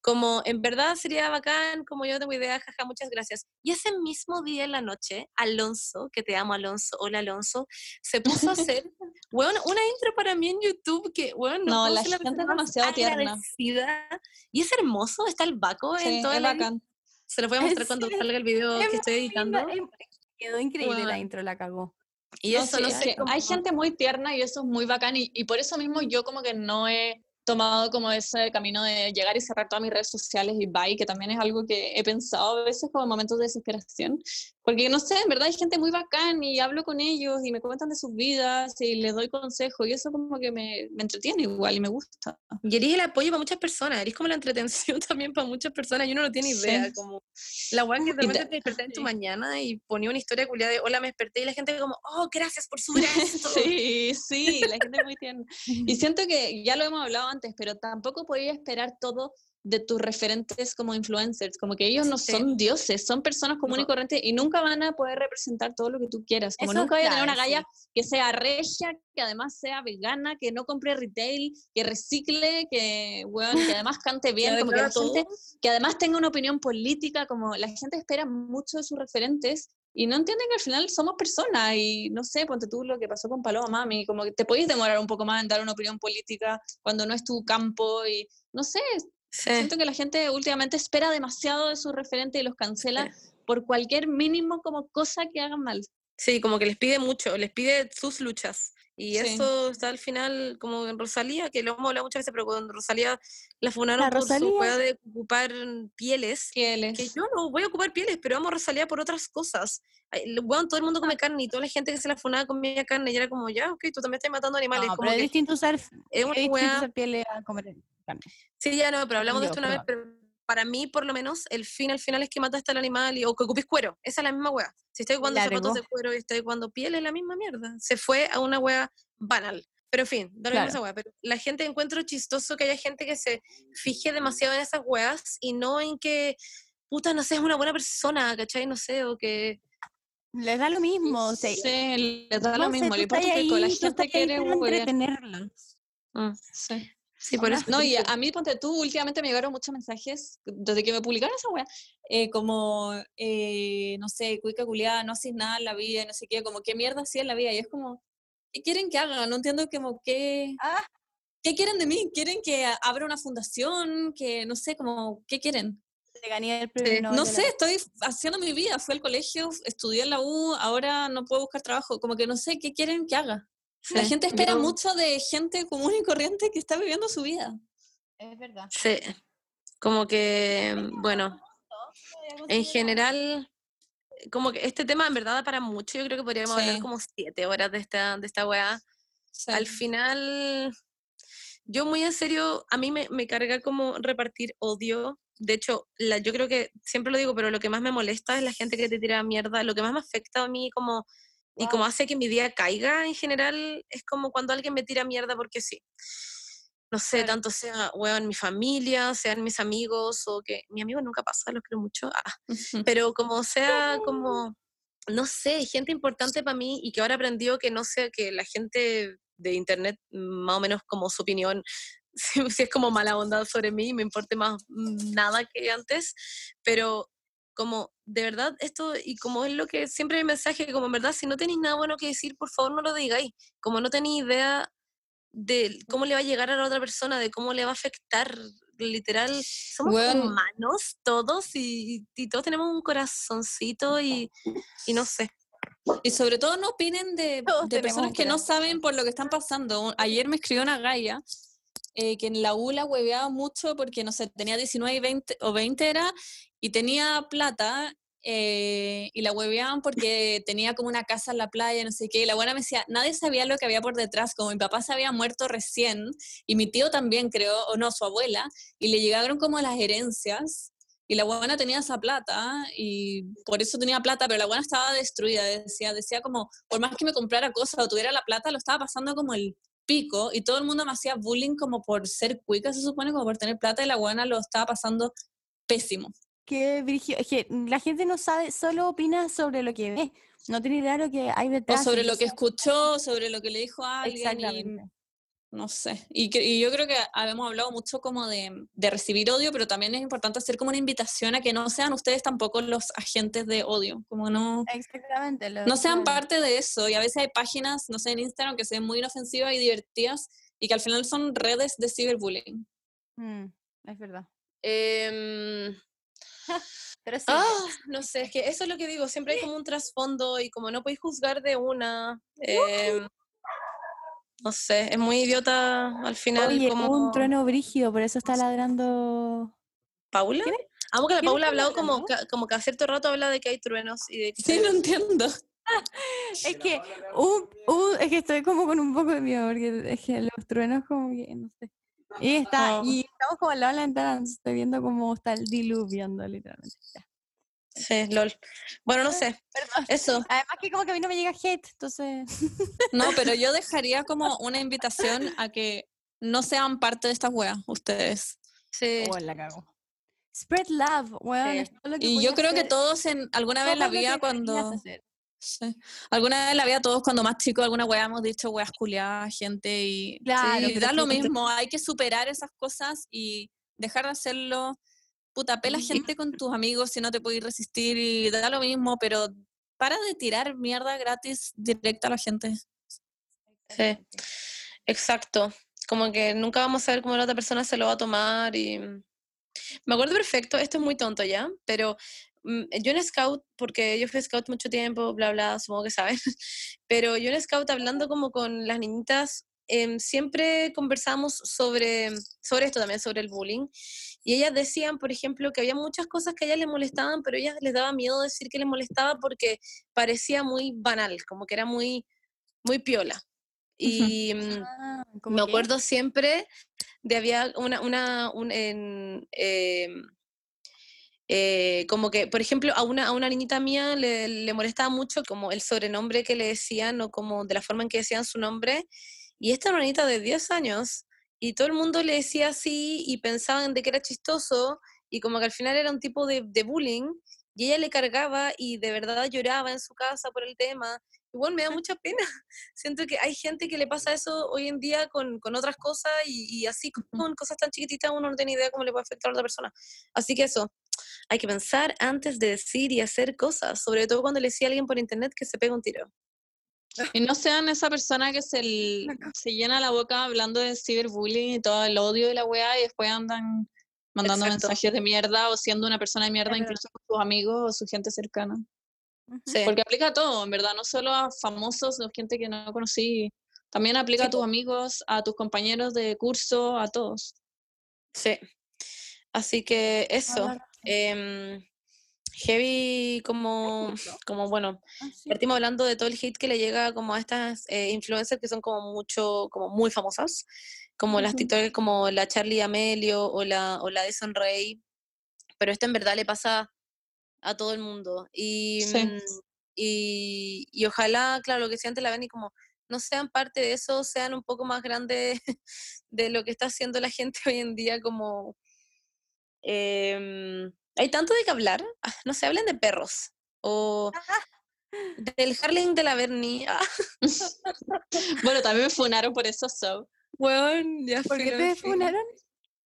Como en verdad sería bacán, como yo no tengo idea, jaja, muchas gracias. Y ese mismo día en la noche, Alonso, que te amo Alonso, hola Alonso, se puso a hacer Bueno, una intro para mí en YouTube que, bueno, No, puedo la gente persona es demasiado tierna. agradecida. Y es hermoso, está el Baco Sí, en toda la bacán. Se lo voy a ¿En mostrar cuando salga el video Es que estoy editando. linda, Quedó increíble la Bueno. intro, la cagó. Y No, eso, sí, no sé, hay gente muy tierna y eso es muy bacán y, y por eso mismo yo como que no he tomado como ese camino de llegar y cerrar todas mis redes sociales y bye, que también es algo que he pensado a veces como en momentos de desesperación, porque no sé, en verdad hay gente muy bacán y hablo con ellos y me cuentan de sus vidas y les doy consejos y eso como que me, me entretiene igual y me gusta. Y eres el apoyo para muchas personas, eres como la entretención también para muchas personas y uno no tiene Sí. idea, como la weá que de- te desperté en tu sí. mañana y ponía una historia culiada de hola me desperté y la gente como, oh, gracias por subir esto. Sí, sí, la gente es muy tierna. Y siento que ya lo hemos hablado antes, pero tampoco podía esperar todo de tus referentes como influencers, como que ellos no Sí. son dioses, son personas comunes y No. corrientes y nunca van a poder representar todo lo que tú quieras, como Eso nunca voy a tener una galla sí. que sea regia, que además sea vegana, que no compre retail, que recicle, que, weón, que además cante bien, como que la gente que además tenga una opinión política, como la gente espera mucho de sus referentes y no entienden que al final somos personas y no sé, ponte tú lo que pasó con Paloma Mami, como que te podéis demorar un poco más en dar una opinión política cuando no es tu campo y no sé, Sí. siento que la gente últimamente espera demasiado de sus referentes y los cancela por cualquier mínimo como cosa que hagan mal. Sí, como que les pide mucho, les pide sus luchas. Y Sí. eso está al final, como en Rosalía, que lo hemos hablado muchas veces, pero cuando Rosalía la funaron La por su Rosalía. weá de ocupar pieles, Que él es- que yo no voy a ocupar pieles, pero amo a Rosalía por otras cosas. Weón, todo el mundo come carne y toda la gente que se la funaba comía carne y era como, ya, ok, tú también estás matando animales. No, como pero es que distinto usar, es es una distinto weá- usar piel a comer carne. Sí, ya no, pero hablamos de yo, esto una vez, pero para mí, por lo menos, el fin al final es que mataste al animal y, o que ocupes cuero. Esa es la misma wea. Si estoy jugando zapatos de cuero y estoy jugando piel, es la misma mierda. Se fue a una wea banal. Pero en fin, da Claro. esa wea. Pero la gente encuentro chistoso que haya gente que se fije demasiado en esas weas y no en que, puta, no sé, es una buena persona, ¿cachai? No sé, o que... Les da lo mismo. o sea, Sí, les da lo mismo, le importa la gente quiere entretenerla. mm, Sí. Sí, por eso. No, y a, mí, ponte tú, últimamente me llegaron muchos mensajes desde que me publicaron esa weá, eh, como, eh, no sé, cuica culiada, no haces nada en la vida, no sé qué, como, ¿qué mierda hacía en la vida? Y es como, ¿qué quieren que haga? No entiendo como, ¿qué, Ah. ¿qué quieren de mí? ¿Quieren que abra una fundación? Que, no sé, como, ¿qué quieren? Gané el premio No la sé, estoy haciendo mi vida, fui al colegio, estudié en la U, ahora no puedo buscar trabajo, como que no sé, ¿qué quieren que haga? La gente espera yo- mucho de gente común y corriente que está viviendo su vida. Es verdad. Sí, como que, bueno, en general, como que este tema en verdad da para mucho, yo creo que podríamos hablar Sí. como siete horas de esta, de esta weá. Al final, yo muy en serio, a mí me, me carga como repartir odio. De hecho, la, yo creo que, siempre lo digo, pero lo que más me molesta es la gente que te tira mierda. Lo que más me afecta a mí como, y como hace que mi día caiga en general, es como cuando alguien me tira mierda porque sí. No sé, Claro. tanto sea, weón, mi familia, sean mis amigos, o que mi amigo nunca pasa, los quiero mucho. Ah, pero como sea, como, no sé, gente importante para mí y que ahora aprendió que no sé, que la gente de internet, más o menos como su opinión, si, si es como mala onda sobre mí, me importe más mm, nada que antes, pero como de verdad esto, y como es lo que siempre hay mensaje, como en verdad, si no tenéis nada bueno que decir, por favor no lo digáis, como no tenéis idea de cómo le va a llegar a la otra persona, de cómo le va a afectar, literal, somos Weón. humanos todos y, y todos tenemos un corazoncito y, y no sé. Y sobre todo no opinen de, de personas que no saben por lo que están pasando. Ayer me escribió una galla eh, que en la U la hueveaba mucho porque, no sé, tenía 19 y 20, o 20 era, y tenía plata, eh, y la hueveaban porque tenía como una casa en la playa, no sé qué, y la buena me decía, nadie sabía lo que había por detrás, como mi papá se había muerto recién, y mi tío también creo, o no, su abuela, y le llegaron como las herencias, y la buena tenía esa plata y por eso tenía plata, pero la buena estaba destruida, decía, decía como, por más que me comprara cosas o tuviera la plata, lo estaba pasando como el pico y todo el mundo me hacía bullying como por ser cuica, se supone, como por tener plata y la buena lo estaba pasando pésimo. Que, Virgil- es que la gente no sabe, solo opina sobre lo que ve. No tiene idea lo que hay O detrás. sobre lo que escuchó, sobre lo que le dijo a alguien. y- no sé. Y, que- y yo creo que habíamos hablado mucho como de, de recibir odio, pero también es importante hacer como una invitación a que no sean ustedes tampoco los agentes de odio, como no, Exactamente. no sean parte de eso. Y a veces hay páginas, no sé, en Instagram que se ven muy inofensivas y divertidas y que al final son redes de ciberbullying. Mm, es verdad. Em, Pero sí. ah, no sé, es que eso es lo que digo, siempre hay como un trasfondo y como no podéis juzgar de una. em, no sé, es muy idiota al final Oye, como un trueno brígido, por eso está ladrando. Paula. ¿Quién Amo que la Paula ha hablado como, ca- como que a cierto rato habla de que hay truenos y de que Sí, no entiendo. Es que, un, un- es que estoy como con un poco de miedo, porque es que los truenos como que, no sé. Y, está, Oh. y estamos como al lado de la ventana, estoy viendo cómo está el diluviando, literalmente. Ya. Sí, lol. Bueno, no sé. Perdón. Eso. Además que como que a mí no me llega hate, entonces... No, pero yo dejaría como una invitación a que no sean parte de estas weas, ustedes. Sí. Oh, la cago. Spread love, weón. Sí. Y yo creo que todos en alguna vez en la vida cuando... Sí. Alguna vez en la vida todos cuando más chicos alguna wea hemos dicho weas culiadas, gente y, Claro, y da lo mismo, hay que superar esas cosas y dejar de hacerlo. Puta, pela gente con tus amigos si no te puedes resistir y da lo mismo, pero para de tirar mierda gratis directa a la gente. Sí. Exacto. Como que nunca vamos a saber cómo la otra persona se lo va a tomar y... Me acuerdo perfecto, esto es muy tonto ya, pero mm, yo en Scout, porque yo fui Scout mucho tiempo, bla, bla, supongo que saben, pero yo en Scout hablando como con las niñitas, em, siempre conversamos sobre, sobre esto también, sobre el bullying, y ellas decían, por ejemplo, que había muchas cosas que a ellas les molestaban, pero a ellas les daba miedo decir que les molestaba porque parecía muy banal, como que era muy, muy piola. Y mm, Ah, ¿cómo me acuerdo siempre de había una, una un, en, em, eh, como que, por ejemplo, a una, a una niñita mía le, le molestaba mucho como el sobrenombre que le decían o como de la forma en que decían su nombre. Y esta era una niñita de 10 años y todo el mundo le decía así y pensaban de que era chistoso y como que al final era un tipo de, de bullying y ella le cargaba y de verdad lloraba en su casa por el tema. Igual me da mucha pena. Siento que hay gente que le pasa eso hoy en día con, con otras cosas y, y así con cosas tan chiquititas uno no tiene idea cómo le puede afectar a otra persona. Así que eso, hay que pensar antes de decir y hacer cosas, sobre todo cuando le decía a alguien por internet que se pega un tiro. Y no sean esa persona que se, llena la boca hablando de ciberbullying y todo el odio de la weá y después andan mandando Exacto. mensajes de mierda o siendo una persona de mierda incluso con sus amigos o su gente cercana. Sí. Porque aplica a todo, en verdad, no solo a famosos o gente que no conocí, también aplica Sí, a tus amigos, a tus compañeros de curso, a todos. Sí. Así que eso. Em, heavy como, como, bueno, Ah, partimos hablando de todo el hate que le llega como a estas eh, influencers que son como mucho, como muy famosas, como las. TikTokers como la Charlie Amelio o la, o la de Rey, pero esto en verdad le pasa a todo el mundo. Y, Sí. mm, y, y ojalá, claro, lo que antes la ven y como no sean parte de eso, sean un poco más grandes de lo que está haciendo la gente hoy en día, como... em, hay tanto de qué hablar, ah, no se hablen de perros o del Harlem de la Bernie. Ah, Bueno, también me funaron por eso, so. weón, ya ¿Por qué te funaron?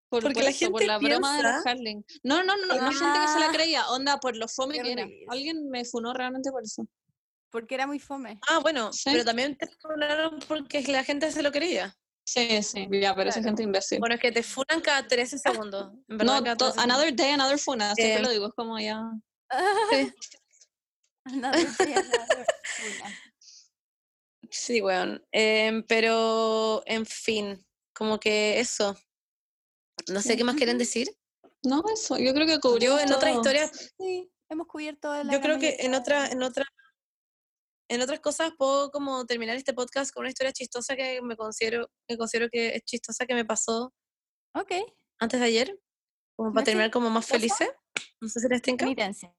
Por, Porque por la eso, por gente la broma de los Harlem. No, no, no, no, no gente que se la Ah. creía, onda, por lo fome Qué que era. Alguien me funó realmente por eso. Porque era muy fome. Ah, bueno, Sí. pero también te funaron porque la gente se lo creía. Sí, sí, ya, pero esa Claro. gente imbécil. Bueno, es que te funan cada 13 segundos. en verdad, no, cada to- 13 segundos. another day, another funa, siempre Eh, lo digo, es como ya. Sí. Another day, another funa. Sí, weón. Em, pero, en fin, como que eso. No sé qué más quieren decir. No, eso, yo creo que Yo cubrió en otras historias, Sí, hemos cubierto la yo creo que en otra, en otra, en otras cosas puedo como terminar este podcast con una historia chistosa que me considero, que considero que es chistosa que me pasó Ok, antes de ayer, como ¿No para terminar como más felices. No sé si les tinca. penitencia.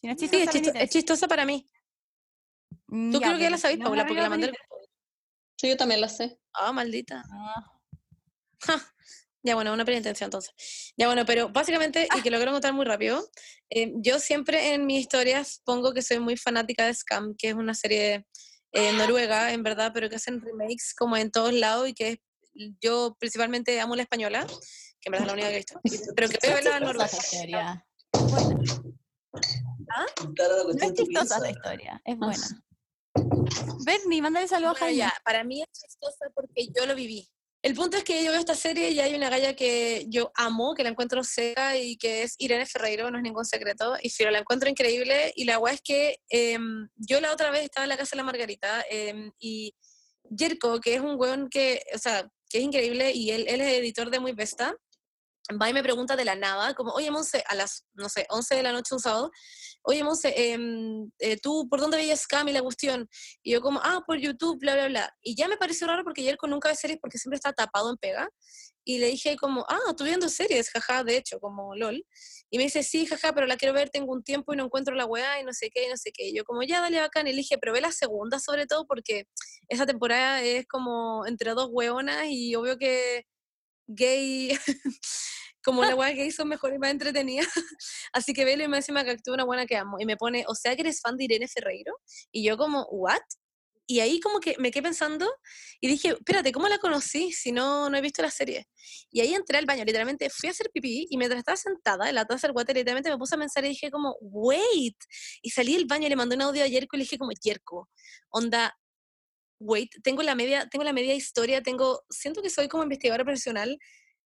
Si no es Sí, chistosa, es, chistosa para mí. Mm, Tú ya, creo que ya pero la sabéis, no Paula, porque la mandé al penitencia- grupo. Sí, yo también la sé. Ah, maldita. Ah, Ya, bueno, una penitencia entonces. Ya, bueno, pero básicamente, y que lo quiero contar muy rápido, eh, yo siempre en mis historias pongo que soy muy fanática de Scam, que es una serie eh, noruega, en verdad, pero que hacen remakes como en todos lados y que es yo principalmente amo la española, que en verdad es la única que he visto, pero que veo la Chistosa noruega. historia. Buena. No es chistosa esa historia, es buena. Bernie, mándale saludos a Bueno, Jaime. ya, para mí es chistosa porque yo lo viví. El punto es que yo veo esta serie y hay una galla que yo amo, que la encuentro seca y que es Irene Ferreiro, no es ningún secreto, y Firo la encuentro increíble. Y la weá es que em, yo la otra vez estaba en la casa de la Margarita em, y Jerko, que es un weón que, o sea, que es increíble y él, él es editor de Muy Vesta, va y me pregunta de la nada, como, oye, Monse, a las, no sé, 11 de la noche un sábado, oye, Monse, em, eh, ¿tú por dónde veías Scam y la cuestión? Y yo como, ah, por YouTube, bla, bla, bla. Y ya me pareció raro porque Jerko nunca ve series porque siempre está tapado en pega. Y le dije como, ah, tú viendo series, jaja, de hecho, como LOL. Y me dice, sí, jaja, pero la quiero ver, tengo un tiempo y no encuentro la weá y no sé qué, y no sé qué. Y yo como, ya, dale bacán. Y le dije, pero ve la segunda sobre todo porque esa temporada es como entre dos weonas y obvio que gay, como la weá gay son mejor y más entretenidas. Así que velo y me encima que actúa una buena que amo. Y me pone, o sea que eres fan de Irene Ferreiro. Y yo como, ¿what? Y ahí como que me quedé pensando y dije, espérate, ¿cómo la conocí si no, no he visto la serie? Y ahí entré al baño, literalmente fui a hacer pipí y mientras estaba sentada en la taza del water, literalmente me puse a pensar y dije como, wait. Y salí del baño y le mandé un audio a Yerko y le dije como, Yerko, onda, wait, tengo la media, tengo la media historia, tengo, siento que soy como investigadora profesional.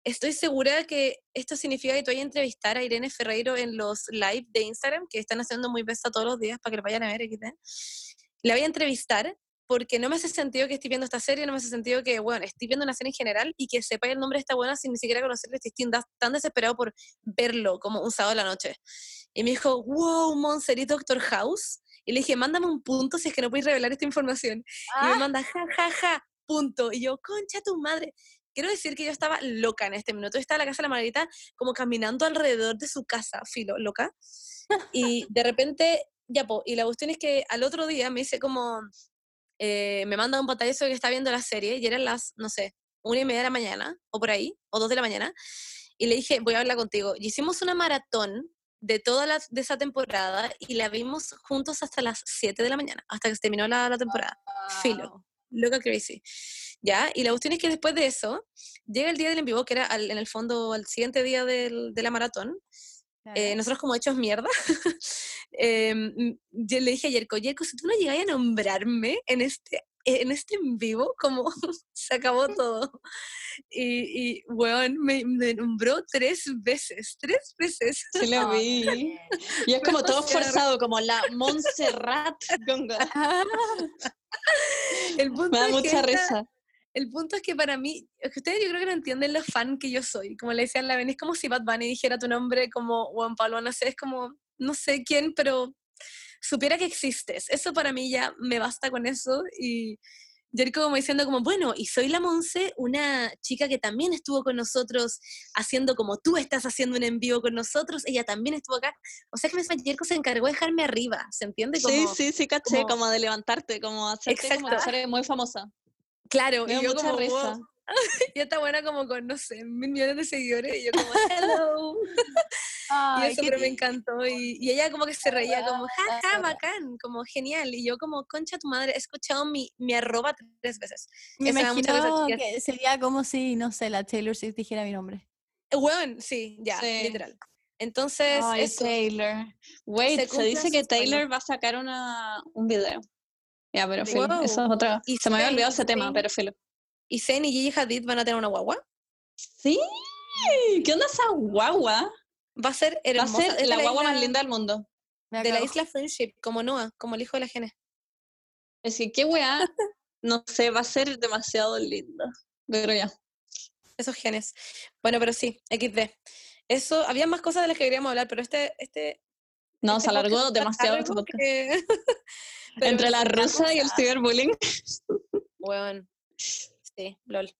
Estoy segura que esto significa que tú vayas a entrevistar a Irene Ferreiro en los live de Instagram, que están haciendo muy besta todos los días para que lo vayan a ver. XD. La voy a entrevistar porque no me hace sentido que estoy viendo esta serie, no me hace sentido que, bueno, estoy viendo una serie en general y que sepa el nombre de esta buena sin ni siquiera conocerlo, estoy tan- desesperado por verlo como un sábado de la noche. Y me dijo, wow, Monser y Doctor House. Y le dije, mándame un punto si es que no puedes revelar esta información. Y me Ah, manda, ja, ja, ja, punto. Y yo, concha tu madre. Quiero decir que yo estaba loca en este minuto. Yo estaba en la casa de la Margarita como caminando alrededor de su casa, filo, loca. Y de repente, ya, po, y la cuestión es que al otro día me dice como, eh, me manda un pantallazo de que está viendo la serie y eran las, no sé, una y media de la mañana, o por ahí, o dos de la mañana. Y le dije, voy a hablar contigo. Y hicimos una maratón de toda la, de esa temporada y la vimos juntos hasta las 7 de la mañana, hasta que se terminó la, la temporada. Filo. Loca crazy. ¿Ya? Y la cuestión es que después de eso, llega el día del en vivo, que era al- en el fondo al siguiente día del- de la maratón. Eh, nosotros como hechos mierda, eh, mm, yo le dije a Yerko, Yerko, si tú no llegas a nombrarme en este, en este en vivo, como se acabó todo. Y, y weón, me, me nombró tres veces, tres veces. Sí lo vi. Y es como todo forzado, como la Montserrat El punto Me da es que mucha esta- risa. El punto es que para mí, es que ustedes yo creo que no entienden lo fan que yo soy. Como le decían la ven, es como si Bad Bunny dijera tu nombre como Juan Pablo, no sé, es como, no sé quién, pero supiera que existes. Eso para mí ya me basta con eso. Y Jericho como diciendo como, bueno, y soy la Monse, una chica que también estuvo con nosotros haciendo como tú estás haciendo un envío con nosotros, ella también estuvo acá. O sea que Jericho se encargó de dejarme arriba, ¿se entiende? Como, Sí, sí, sí, caché, como- como, de levantarte, como hacerte como muy famosa. Claro, Me y yo como, risa. wow. Y está buena como con, no sé, mil millones de seguidores. Y yo como, hello. y ay, eso qué pero me encantó. Y, y ella como que se reía, como, ja, ja, Ah. bacán, como genial. Y yo como, concha tu madre, he escuchado mi, mi arroba tres veces. Me Eso risa, imagino chiquillas. que sería como si, no sé, la Taylor Swift dijera mi nombre. Bueno, sí, ya, Sí. literal. Entonces, Ay, eso. Taylor. Wait, se, cumplen dice que sueños. Taylor va a sacar una, un video. Ya, pero filo, Wow. eso es otra. Y Se me había olvidado ese tema, pero filo. Y Zayn y Gigi Hadid van a tener una guagua. Sí, ¿qué onda esa guagua? Va a ser Va a hermosa. ser de la guagua más linda del mundo. De la isla Friendship, como Noah, como el hijo de la Gene. Es que qué weá, no sé, va a ser demasiado linda. Pero ya. esos genes. Bueno, pero sí, XD. Eso, había más cosas de las que queríamos hablar, pero este, este, No, este se alargó demasiado que- Entre la bueno, rusa y el ciberbullying. Weón. Sí, lol.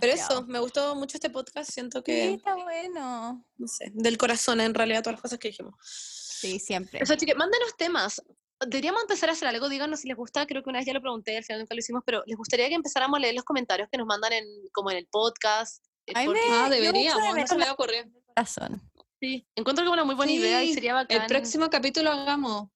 Pero eso, me gustó mucho este podcast, siento Sí, que, está bueno. no sé, del corazón en realidad todas las cosas que dijimos. Sí, siempre. Eso, chicas, mándenos temas. Deberíamos empezar a hacer algo, díganos si les gusta, creo que una vez ya lo pregunté, al final nunca lo hicimos, pero ¿les gustaría que empezáramos a leer los comentarios que nos mandan en, como en el podcast? A mí porque- me- Ah, deberíamos, no se me había ocurrido. Corazón. Sí, encuentro que es una muy buena idea y sería bacán. El próximo capítulo hagamos.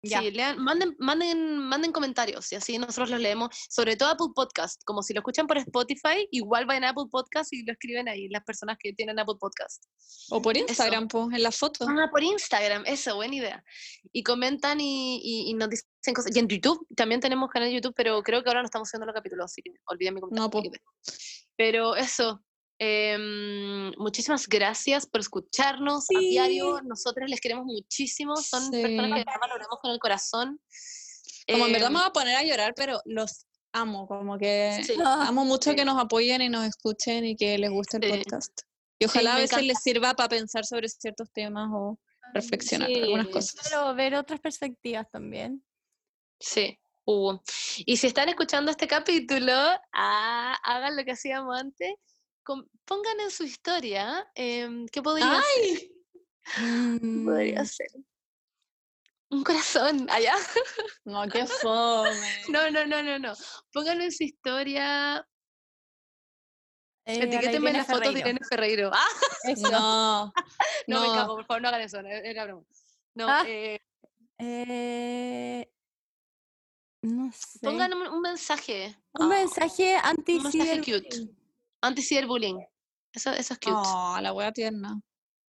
Ya. Sí, lean, manden, manden, manden comentarios y así nosotros los leemos, sobre todo Apple Podcast, como si lo escuchan por Spotify, igual vayan a Apple Podcast y lo escriben ahí, las personas que tienen Apple Podcast. O por. Instagram, pues, en la foto. Ah, por Instagram, eso, buena idea. Y comentan y, y- y nos dicen cosas. Y en YouTube, también tenemos canal de YouTube, pero creo que ahora no estamos haciendo los capítulos, así que olvidé mi comentario. No, po. Pero eso, em, muchísimas gracias por escucharnos a diario. Nosotros les queremos muchísimo, son personas Sí. que de verdad valoramos con el corazón. Como en verdad Em, me voy a poner a llorar, pero los amo, como que Sí. amo mucho sí. que nos apoyen y nos escuchen y que les guste el Sí. podcast. Y ojalá a veces encanta. les sirva para pensar sobre ciertos temas o reflexionar algunas Sí. cosas. Pero ver otras perspectivas también. Sí. hubo. Y si están escuchando este capítulo, ah, hagan lo que hacíamos antes. Pongan en su historia em, qué podría ¡Ay! Mm, podría ser. Un corazón, allá. No, qué fome. No, no, no, no, no. Pónganlo en su historia. eh, Etiquétenme la foto de. Irene Ferreiro. Ah. No, no, me cago, por favor, no hagan eso. Era broma. No, Ah. eh, Eh, no sé. pongan un, un mensaje. un Ah, mensaje anti un mensaje cute. Anti-ciberbullying. Eso, eso es cute. Oh, la wea tierna.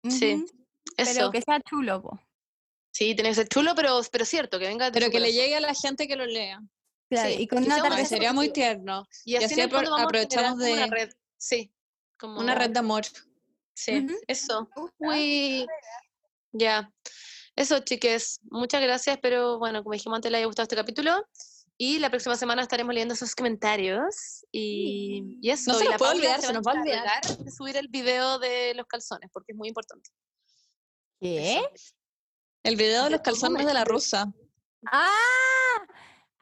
Sí, Pero Eso. que sea chulo, po. Sí, tiene que ser chulo, pero, pero cierto, que venga de Pero que le llegue a la gente que lo lea. Claro, Sí, y con una tarjeta. sería muy tierno. Y así, generar aprovechamos como una de- red. Sí. Como Una red de amor. Sí, eso. Uy. Ya. Eso, chiques. Muchas gracias. Espero, bueno, como dijimos antes, les haya gustado este capítulo. Y la próxima semana estaremos leyendo esos comentarios. Y, y eso. No se y nos la puede olvidar, se nos va a olvidar. de subir el video de los calzones, porque es muy importante. ¿Qué? El video de De los calzones de la rusa. ¡Ah!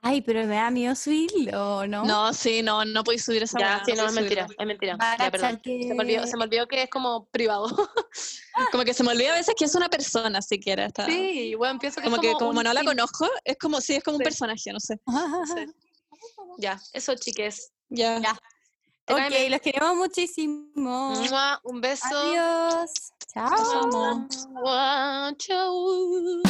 Ay, pero me da miedo subirlo, ¿no? No, sí, no, no podéis subir esa Ya, sí, no, es mentira. Es mentira. Ya, perdón. que... Se me, olvidó, se me olvidó que es como privado. Como que se me olvida a veces que es una persona siquiera. Está... sí, bueno, pienso que Como es que como no la conozco, es como sí, es como un personaje, no sé. Sí. Ya, eso, chiques. Ya. Ya. Ok, los queremos muchísimo. Mua, Un beso. Adiós. Chao. Los amo. Chau.